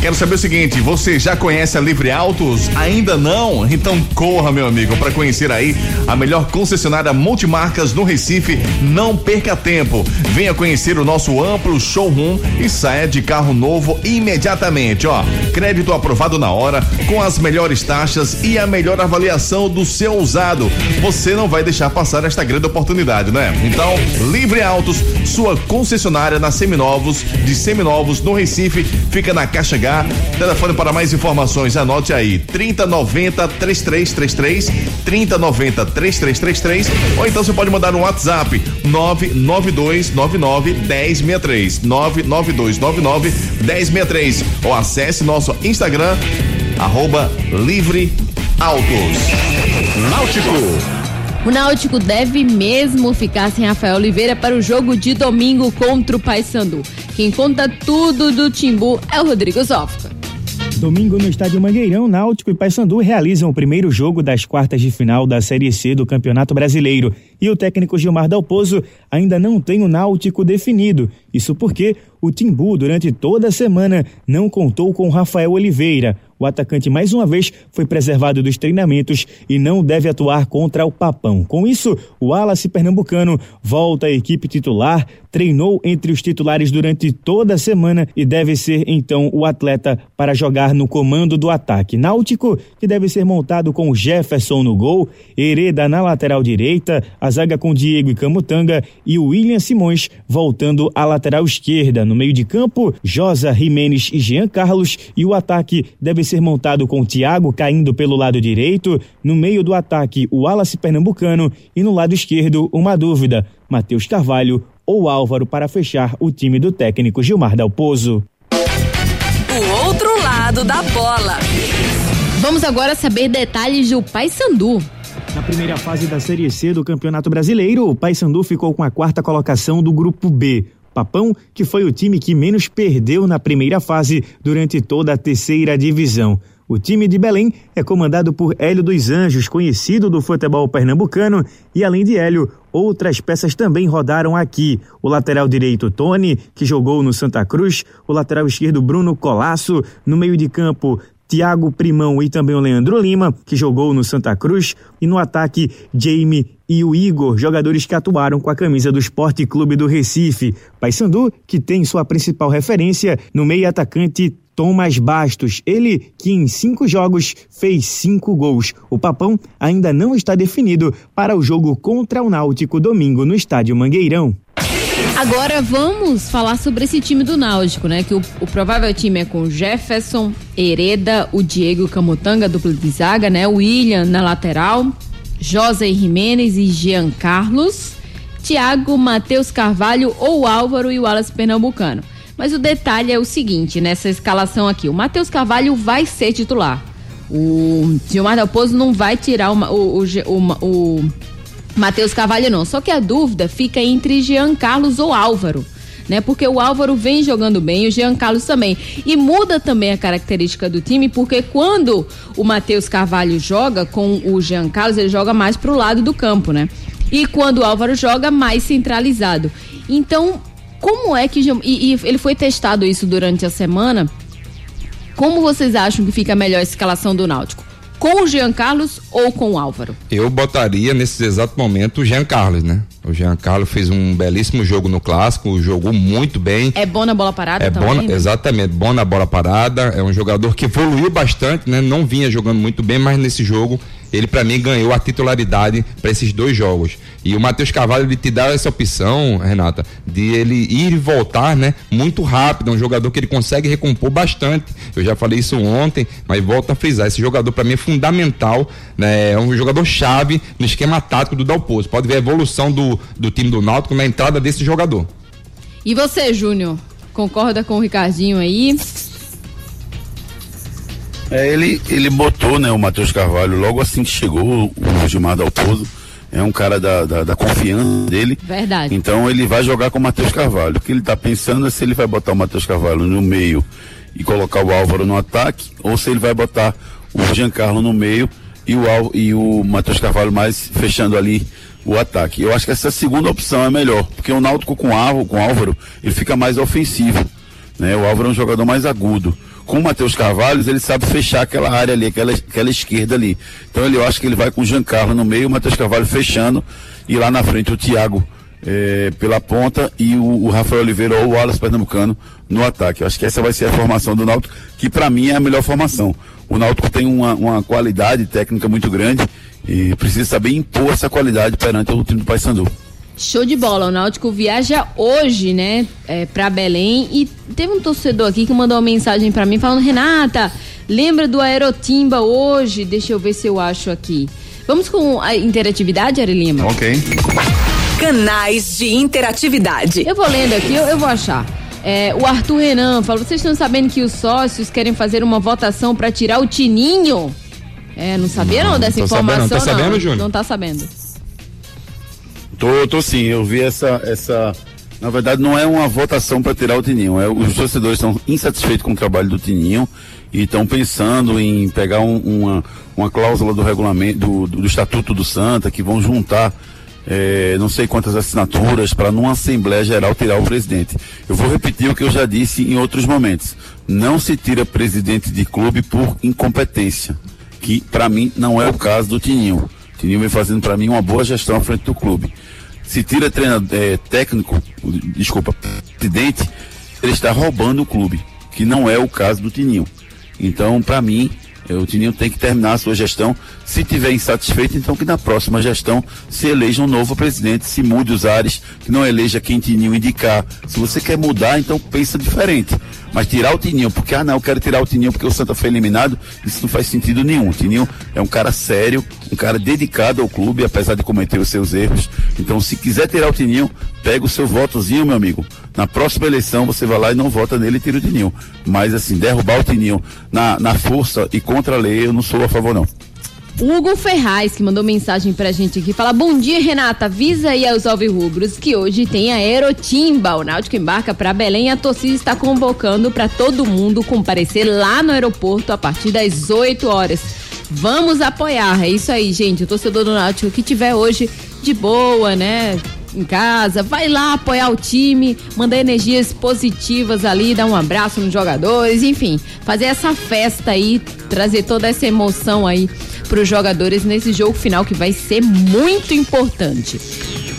Quero saber o seguinte, você já conhece a Livre Autos? Ainda não? Então corra, meu amigo, para conhecer aí a melhor concessionária multimarcas no Recife. Não perca tempo. Venha conhecer o nosso amplo showroom e saia de carro novo imediatamente, ó. Crédito aprovado na hora, com as melhores taxas e a melhor avaliação do seu usado. Você não vai deixar passar esta grande oportunidade, né? Então, Livre Autos, sua concessionária na Seminovos, de Seminovos no Recife, fica na Caixa H. Telefone para mais informações, anote aí: 3090 3333, 3090 3333, ou então você pode mandar um WhatsApp 99299 1063, 99299 1063, ou acesse nosso Instagram arroba Livre Autos. Náutico. O Náutico deve mesmo ficar sem Rafael Oliveira para o jogo de domingo contra o Paysandu. Quem conta tudo do Timbu é o Rodrigo Zofka. Domingo no estádio Mangueirão, Náutico e Paysandu realizam o primeiro jogo das quartas de final da Série C do Campeonato Brasileiro. E o técnico Gilmar Dalpozo ainda não tem o Náutico definido. Isso porque o Timbu, durante toda a semana, não contou com Rafael Oliveira. O atacante, mais uma vez, foi preservado dos treinamentos e não deve atuar contra o Papão. Com isso, o Wallace Pernambucano volta à equipe titular, treinou entre os titulares durante toda a semana e deve ser, então, o atleta para jogar no comando do ataque. Náutico, que deve ser montado com Jefferson no gol, Hereda na lateral direita, a zaga com Diego e Camutanga e William Simões voltando à lateral esquerda. No meio de campo, Josa, Jimenez e Jean Carlos e o ataque deve ser montado com Thiago caindo pelo lado direito, no meio do ataque o Wallace Pernambucano e no lado esquerdo uma dúvida, Matheus Carvalho ou Álvaro para fechar o time do técnico Gilmar Dalpozo. O outro lado da bola. Vamos agora saber detalhes do Paysandu. Na primeira fase da Série C do Campeonato Brasileiro, o Paysandu ficou com a quarta colocação do Grupo B. Papão, que foi o time que menos perdeu na primeira fase durante toda a terceira divisão. O time de Belém é comandado por Hélio dos Anjos, conhecido do futebol pernambucano, e além de Hélio, outras peças também rodaram aqui. O lateral direito Tony, que jogou no Santa Cruz, o lateral esquerdo Bruno Colasso, no meio de campo Tiago Primão e também o Leandro Lima, que jogou no Santa Cruz, e no ataque Jamie e o Igor, jogadores que atuaram com a camisa do Esporte Clube do Recife. Paysandu, que tem sua principal referência no meio atacante Thomas Bastos, ele que em cinco jogos fez cinco gols. O Papão ainda não está definido para o jogo contra o Náutico domingo no Estádio Mangueirão. Agora vamos falar sobre esse time do Náutico, né? Que o, o provável time é com Jefferson, Hereda, o Diego Camutanga, dupla de zaga, né? William na lateral, José Jimenez e Jean Carlos, Thiago, Matheus Carvalho ou Álvaro e o Wallace Pernambucano. Mas o detalhe é o seguinte, nessa escalação aqui, o Matheus Carvalho vai ser titular. O Gilmar Dalpozo não vai tirar o, o, o, o Matheus Carvalho não. Só que a dúvida fica entre Jean Carlos ou Álvaro. Né? Porque o Álvaro vem jogando bem, o Jean Carlos também. E muda também a característica do time, porque quando o Matheus Carvalho joga com o Jean Carlos, ele joga mais pro lado do campo, né? E quando o Álvaro joga, mais centralizado. Então, como é que. E, e ele foi testado isso durante a semana. Como vocês acham que fica melhor a escalação do Náutico? Com o Jean Carlos ou com o Álvaro? Eu botaria nesse exato momento o Jean Carlos, né? O Jean Carlos fez um belíssimo jogo no clássico, jogou muito bem. É bom na bola parada é também? Bom, né? Exatamente, bom na bola parada. É um jogador que evoluiu bastante, né? Não vinha jogando muito bem, mas nesse jogo ele para mim ganhou a titularidade para esses dois jogos. E o Matheus Carvalho ele te dá essa opção, Renata, de ele ir e voltar, né, muito rápido, é um jogador que ele consegue recompor bastante. Eu já falei isso ontem, mas volto a frisar, esse jogador para mim é fundamental, né, é um jogador chave no esquema tático do Dalpozo. Pode ver a evolução do, do time do Náutico na entrada desse jogador. E você, Júnior, concorda com o Ricardinho aí? É, ele, ele botou, né, o Matheus Carvalho logo assim que chegou, o Gilmar Dalpozo. É um cara da, da, da, confiança dele. Verdade. Então ele vai jogar com o Matheus Carvalho. O que ele está pensando é se ele vai botar o Matheus Carvalho no meio e colocar o Álvaro no ataque, ou se ele vai botar o Giancarlo no meio e o, e o Matheus Carvalho mais fechando ali o ataque. Eu acho que essa segunda opção é melhor, porque o Náutico com, Álvaro, com Álvaro, ele fica mais ofensivo. Né? O Álvaro é um jogador mais agudo com o Matheus Carvalho, ele sabe fechar aquela área ali, aquela, aquela esquerda ali. Então ele, eu acho que ele vai com o Giancarlo no meio, o Matheus Carvalho fechando, e lá na frente o Thiago é, pela ponta e o, o, Rafael Oliveira ou o Wallace Pernambucano no ataque. Eu acho que essa vai ser a formação do Náutico, que para mim é a melhor formação. O Náutico tem uma, uma qualidade técnica muito grande e precisa saber impor essa qualidade perante o time do Paysandu. Show de bola. O Náutico viaja hoje, né, é, para Belém e teve um torcedor aqui que mandou uma mensagem para mim falando: Renata, lembra do Aerotimba hoje? Deixa eu ver se eu acho aqui. Vamos com a interatividade, Ari Lima? Ok. Canais de interatividade. Eu vou lendo aqui, eu, eu vou achar. É, o Arthur Renan falou: vocês estão sabendo que os sócios querem fazer uma votação para tirar o Tininho? É, não sabia não, não dessa informação. Sabendo, não tá sabendo, Júnior? Não tá sabendo. Tô, tô sim, eu vi essa, essa. Na verdade, não é uma votação para tirar o Tininho. É, os torcedores estão insatisfeitos com o trabalho do Tininho e estão pensando em pegar um, uma, uma cláusula do regulamento, do, do, Estatuto do Santa, que vão juntar é, não sei quantas assinaturas para numa Assembleia Geral tirar o presidente. Eu vou repetir o que eu já disse em outros momentos. Não se tira presidente de clube por incompetência, que para mim não é o caso do Tininho. Tininho vem fazendo para mim uma boa gestão à frente do clube. Se tira treinador, é, técnico, desculpa, presidente, ele está roubando o clube, que não é o caso do Tininho. Então, para mim, o Tininho tem que terminar a sua gestão. Se tiver insatisfeito, então que na próxima gestão se eleja um novo presidente, se mude os ares, que não eleja quem Tininho indicar. Se você quer mudar, então pensa diferente. Mas tirar o Tininho, porque, ah não, eu quero tirar o Tininho porque o Santa foi eliminado, isso não faz sentido nenhum. O Tininho é um cara sério, um cara dedicado ao clube, apesar de cometer os seus erros. Então, se quiser tirar o Tininho, pega o seu votozinho, meu amigo. Na próxima eleição, você vai lá e não vota nele e tira o Tininho. Mas, assim, derrubar o Tininho na, na força e contra a lei, eu não sou a favor, não. Hugo Ferraz, que mandou mensagem pra gente aqui, fala: Bom dia, Renata. Avisa aí aos Alvirrubros que hoje tem a Aerotimba. O Náutico embarca pra Belém e a torcida está convocando para todo mundo comparecer lá no aeroporto a partir das 8 horas. Vamos apoiar. É isso aí, gente. O torcedor do Náutico que tiver hoje de boa, né? em casa, vai lá apoiar o time, mandar energias positivas ali, dar um abraço nos jogadores, enfim, fazer essa festa aí, trazer toda essa emoção aí para os jogadores nesse jogo final que vai ser muito importante.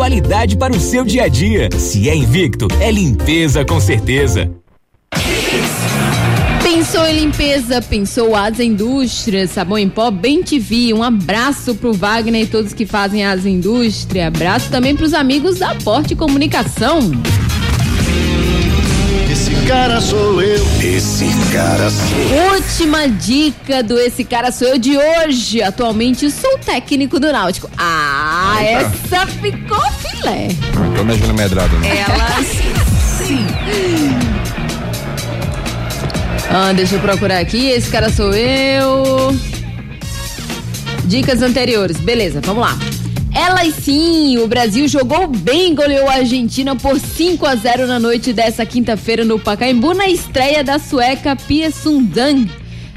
qualidade para o seu dia a dia. Se é invicto, é limpeza com certeza. Pensou em limpeza, pensou Asa Indústria, sabão em pó bem TV. Um abraço pro Wagner e todos que fazem Asa Indústria. Abraço também pros amigos da Porte Comunicação. Esse cara sou eu. Esse cara sou eu. Última dica do Esse Cara Sou Eu de hoje. Atualmente sou técnico do Náutico. Ah, Eita. essa ficou filé. Tô na Júlia Medrado, né? Ela [laughs] sim. Ah, deixa eu procurar aqui. Esse cara sou eu. Dicas anteriores. Beleza, vamos lá. Elas sim, o Brasil jogou bem, goleou a Argentina por 5 a 0 na noite dessa quinta-feira no Pacaembu na estreia da sueca Pia Sundan.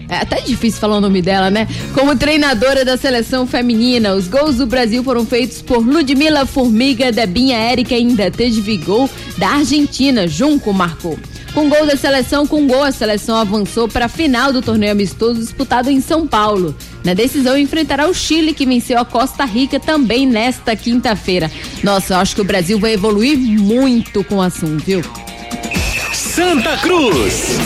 É até difícil falar o nome dela, né? Como treinadora da seleção feminina, os gols do Brasil foram feitos por Ludmila Formiga, Debinha Érica e ainda teve gol da Argentina. Junco marcou. Com gol da seleção, com gol, a seleção avançou para a final do torneio amistoso disputado em São Paulo. Na decisão, enfrentará o Chile, que venceu a Costa Rica também nesta quinta-feira. Nossa, eu acho que o Brasil vai evoluir muito com o assunto, viu? Santa Cruz.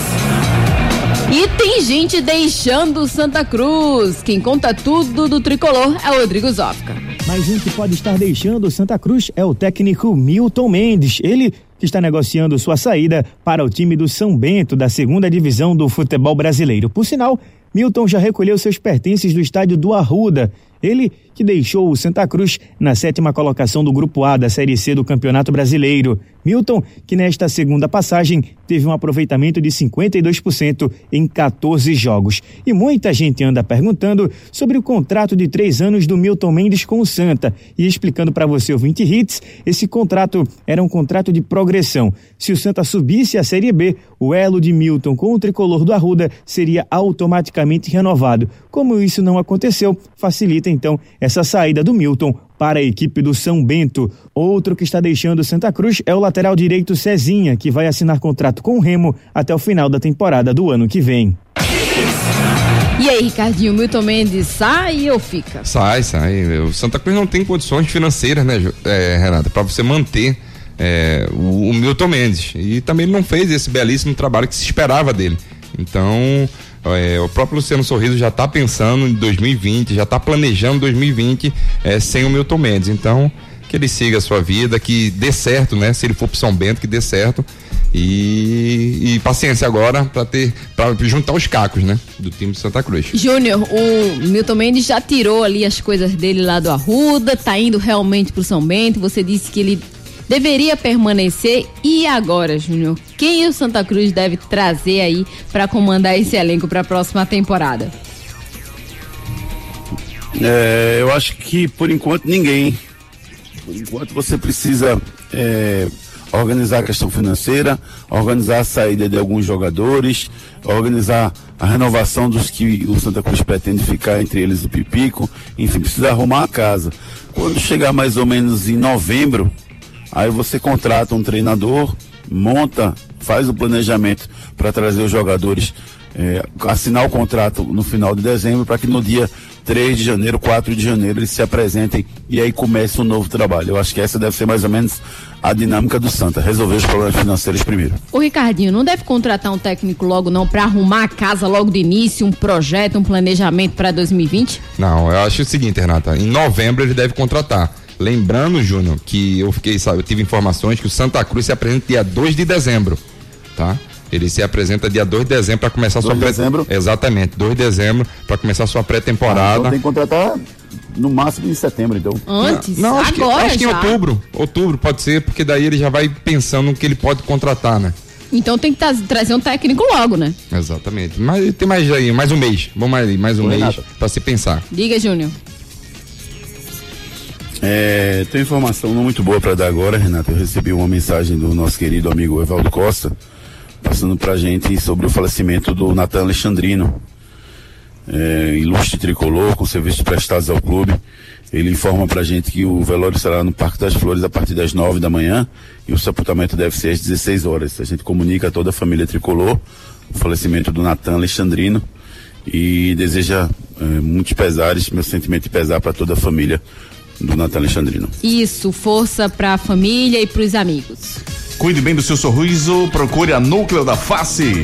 E tem gente deixando o Santa Cruz. Quem conta tudo do tricolor é o Rodrigo Zofka. Mais um que pode estar deixando o Santa Cruz é o técnico Milton Mendes. Ele que está negociando sua saída para o time do São Bento da segunda divisão do futebol brasileiro. Por sinal, Milton já recolheu seus pertences do estádio do Arruda. Ele que deixou o Santa Cruz na sétima colocação do Grupo A da Série C do Campeonato Brasileiro. Milton, que nesta segunda passagem teve um aproveitamento de 52% em 14 jogos. E muita gente anda perguntando sobre o contrato de três anos do Milton Mendes com o Santa. E explicando para você, o 20 hits, esse contrato era um contrato de progressão. Se o Santa subisse a Série B, o elo de Milton com o tricolor do Arruda seria automaticamente renovado. Como isso não aconteceu, facilita então essa saída do Milton para a equipe do São Bento. Outro que está deixando Santa Cruz é o lateral direito Cezinha, que vai assinar contrato com o Remo até o final da temporada do ano que vem. E aí, Ricardinho, Milton Mendes sai ou fica? Sai, sai. O Santa Cruz não tem condições financeiras, né, é, Renata, para você manter é, o, o Milton Mendes. E também ele não fez esse belíssimo trabalho que se esperava dele. Então, é, o próprio Luciano Sorriso já está pensando em 2020, já está planejando 2020 é, sem o Milton Mendes. Então, que ele siga a sua vida, que dê certo, né? Se ele for pro São Bento, que dê certo. E, e paciência agora para ter para juntar os cacos, né, do time de Santa Cruz. Júnior, o Milton Mendes já tirou ali as coisas dele lá do Arruda, tá indo realmente pro São Bento. Você disse que ele deveria permanecer. E agora, Júnior, quem o Santa Cruz deve trazer aí para comandar esse elenco para a próxima temporada? É, eu acho que por enquanto ninguém. Por enquanto você precisa é, organizar a questão financeira, organizar a saída de alguns jogadores, organizar a renovação dos que o Santa Cruz pretende ficar, entre eles o Pipico, enfim, precisa arrumar a casa. Quando chegar mais ou menos em novembro, aí você contrata um treinador, monta, faz o planejamento para trazer os jogadores, é, assinar o contrato no final de dezembro, para que no dia 3 de janeiro, 4 de janeiro, eles se apresentem e aí comece um novo trabalho. Eu acho que essa deve ser mais ou menos a dinâmica do Santa, resolver os problemas financeiros primeiro. O Ricardinho, não deve contratar um técnico logo não para arrumar a casa logo de início, um projeto, um planejamento para 2020? Não, eu acho o seguinte, Renata, em novembro ele deve contratar. Lembrando, Júnior, que eu fiquei, sabe, eu tive informações que o Santa Cruz se apresenta dia 2 de dezembro, tá? Ele se apresenta dia 2 de dezembro para começar 2 sua pré... dezembro? Exatamente, 2 de dezembro para começar sua pré-temporada. Então tem que contratar no máximo em setembro, então. Antes, Não, acho que, agora acho que em já. outubro. Outubro pode ser, porque daí ele já vai pensando no que ele pode contratar, né? Então tem que tra- trazer um técnico logo, né? Exatamente. Mas tem mais aí, mais um mês. Vamos mais, mais um Oi, mês para se pensar. Diga, Júnior. É, tem informação não muito boa para dar agora, Renato. Eu recebi uma mensagem do nosso querido amigo Evaldo Costa, passando pra gente sobre o falecimento do Natan Alexandrino, é, ilustre tricolor, com serviços prestados ao clube. Ele informa pra gente que o velório será no Parque das Flores a partir das 9 da manhã e o sepultamento deve ser às 16 horas. A gente comunica a toda a família tricolor o falecimento do Natan Alexandrino e deseja é, muitos pesares, meu sentimento de pesar para toda a família do Natan Alexandrino. Isso, força pra família e pros amigos. Cuide bem do seu sorriso, procure a Núcleo da Face.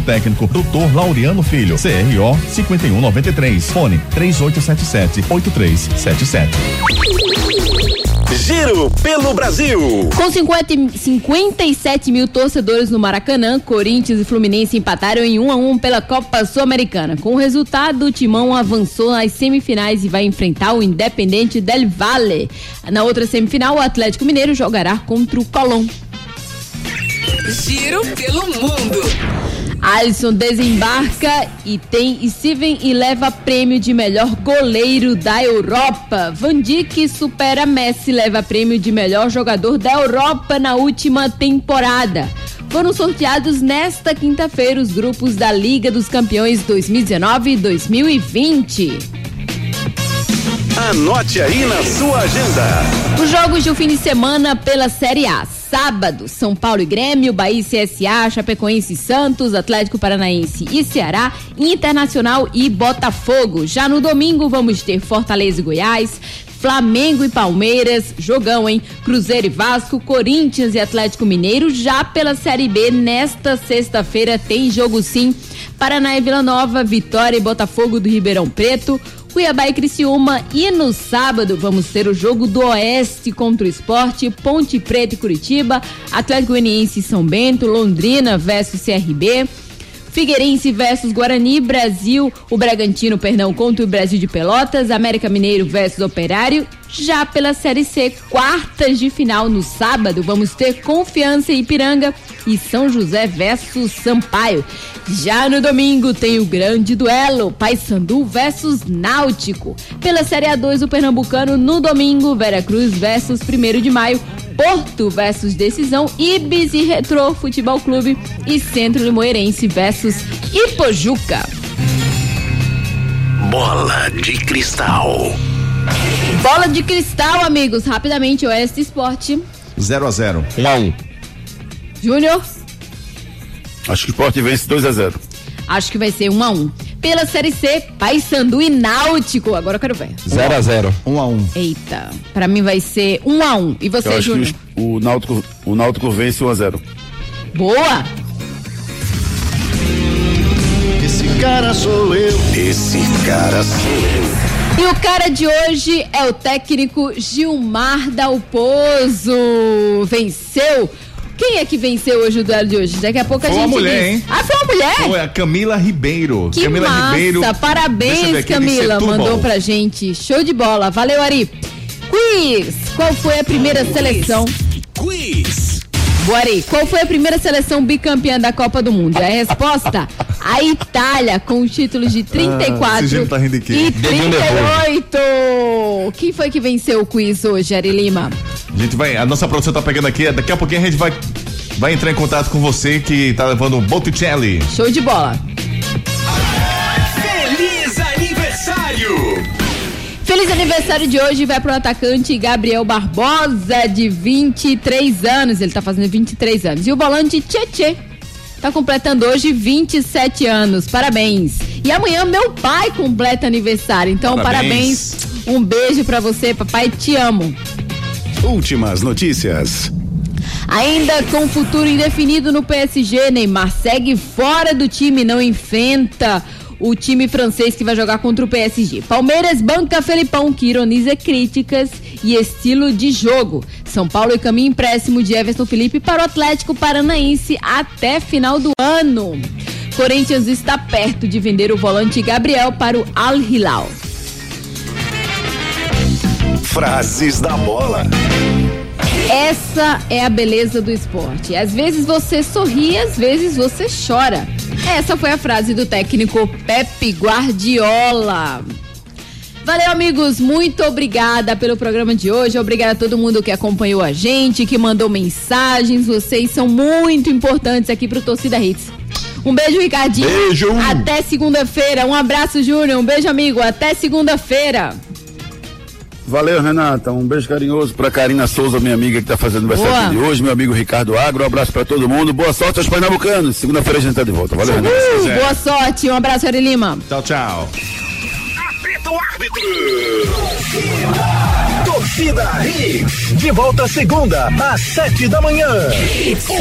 técnico, Dr. Laureano Filho, CRO 5193, fone 3877-8377. Giro pelo Brasil. Com 50, e- 57 mil torcedores no Maracanã, Corinthians e Fluminense empataram em 1 a 1 pela Copa Sul-Americana. Com o resultado, o Timão avançou às semifinais e vai enfrentar o Independente Del Valle. Na outra semifinal, o Atlético Mineiro jogará contra o Colón. Giro pelo mundo. Alisson desembarca e tem Steven e leva prêmio de melhor goleiro da Europa. Van Dijk supera Messi e leva prêmio de melhor jogador da Europa na última temporada. Foram sorteados nesta quinta-feira os grupos da Liga dos Campeões 2019 e 2020. Anote aí na sua agenda. Os jogos do fim de semana pela Série A. Sábado, São Paulo e Grêmio, Bahia e CSA, Chapecoense e Santos, Atlético Paranaense e Ceará, Internacional e Botafogo. Já no domingo vamos ter Fortaleza e Goiás, Flamengo e Palmeiras, jogão, hein? Cruzeiro e Vasco, Corinthians e Atlético Mineiro. Já pela Série B, nesta sexta-feira tem jogo sim. Paraná e Vila Nova, Vitória e Botafogo do Ribeirão Preto, Cuiabá e Criciúma. E no sábado vamos ter o jogo do Oeste contra o Esporte, Ponte Preta e Curitiba, Atlético Goianiense e São Bento, Londrina versus CRB. Figueirense versus Guarani, Brasil, o Bragantino, perdão, contra o Brasil de Pelotas, América Mineiro versus Operário. Já pela Série C, quartas de final no sábado, vamos ter Confiança e Ipiranga e São José versus Sampaio. Já no domingo tem o grande duelo, Paysandu versus Náutico. Pela Série A2, o Pernambucano no domingo, Veracruz versus 1 de maio, Porto versus Decisão, Ibis e Retrô Futebol Clube e Centro Limoeirense versus Ipojuca. Bola de cristal. Bola de cristal, amigos. Rapidamente, Oeste Esporte. 0 a 0 1 a 1 Júnior? Acho que o Sport vence 2 a 0 Acho que vai ser 1 a 1 Pela Série C, Paysandu e Náutico. Agora eu quero ver. 0 a 0 1 a 1 Eita, pra mim vai ser 1 a 1 E Eu você, acho Júnior? que o, o Náutico, o Náutico vence 1 a 0 Boa! Esse cara sou eu. Esse cara sou eu. E o cara de hoje é o técnico Gilmar Dalpozo. Venceu. Quem é que venceu hoje o duelo de hoje? Daqui a pouco Foi a gente uma mulher, diz. hein? Ah, foi uma mulher? Foi a Camila Ribeiro. Que Camila massa, Ribeiro. Parabéns Camila, mandou pra gente. Show de bola, valeu Ari. Quiz, qual foi a primeira seleção? Quiz. Guari, qual foi a primeira seleção bicampeã da Copa do Mundo? A resposta? A Itália, com os títulos de 34 Ah, tá e Dedinho 38. Quem foi que venceu o quiz hoje, Ari Lima? A gente vai, a nossa produção tá pegando aqui, daqui a pouquinho a gente vai, vai entrar em contato com você que tá levando o Botticelli. Show de bola. Feliz aniversário de hoje vai pro atacante Gabriel Barbosa, de 23 anos. Ele tá fazendo 23 anos. E o volante Tietê tá completando hoje 27 anos. Parabéns. E amanhã meu pai completa aniversário. Então, parabéns. Parabéns. Um beijo pra você, papai. Te amo. Últimas notícias. Ainda com futuro indefinido no PSG, Neymar segue fora do time, não enfrenta o time francês que vai jogar contra o PSG. Palmeiras banca Felipão, que ironiza críticas e estilo de jogo. São Paulo e caminho empréstimo de Everton Felipe para o Atlético Paranaense até final do ano. Corinthians está perto de vender o volante Gabriel para o Al Hilal. Frases da bola. Essa é a beleza do esporte. Às vezes você sorri, às vezes você chora. Essa foi a frase do técnico Pepe Guardiola. Valeu, amigos. Muito obrigada pelo programa de hoje. Obrigada a todo mundo que acompanhou a gente, que mandou mensagens. Vocês são muito importantes aqui pro Torcida Hits. Um beijo, Ricardinho. Beijo. Até segunda-feira. Um abraço, Júnior. Um beijo, amigo. Até segunda-feira. Valeu, Renata. Um beijo carinhoso pra Karina Souza, minha amiga que tá fazendo aniversário de hoje, meu amigo Ricardo Agro. Um abraço pra todo mundo. Boa sorte aos pernambucanos. Segunda-feira a gente tá de volta. Valeu, Renata. Uh, boa sorte. Um abraço, Ari Lima. Tchau, tchau. Apita o árbitro. Torcida Hits. De volta segunda, às sete da manhã.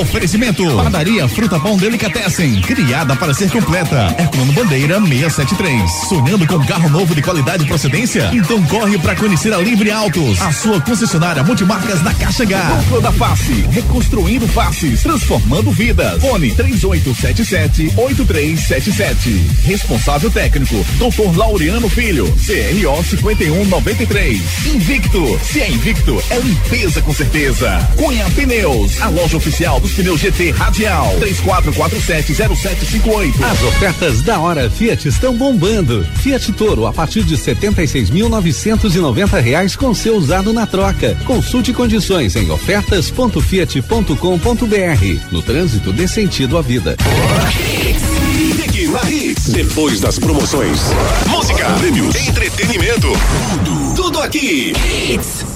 Oferecimento. Padaria Fruta Pão Delicatessen. Criada para ser completa. Herculano Bandeira 673. Sonhando com carro novo de qualidade e procedência? Então corre para conhecer a Livre Autos. A sua concessionária multimarcas da Caixa H. Núcleo da Face. Reconstruindo faces. Transformando vidas. Fone 3877-8377. Responsável técnico. Dr. Laureano Filho. CRO 5193. Invicto. Se é invicto, é limpeza com certeza. Cunha Pneus. A loja oficial dos pneus GT Radial. 34470758. As ofertas da hora Fiat estão bombando. Fiat Toro a partir de 76.990 reais com seu usado na troca. Consulte condições em ofertas.fiat.com.br. No trânsito dê sentido à vida. Hits. Depois das promoções. Música, prêmios, entretenimento. Tudo, tudo aqui. Hits.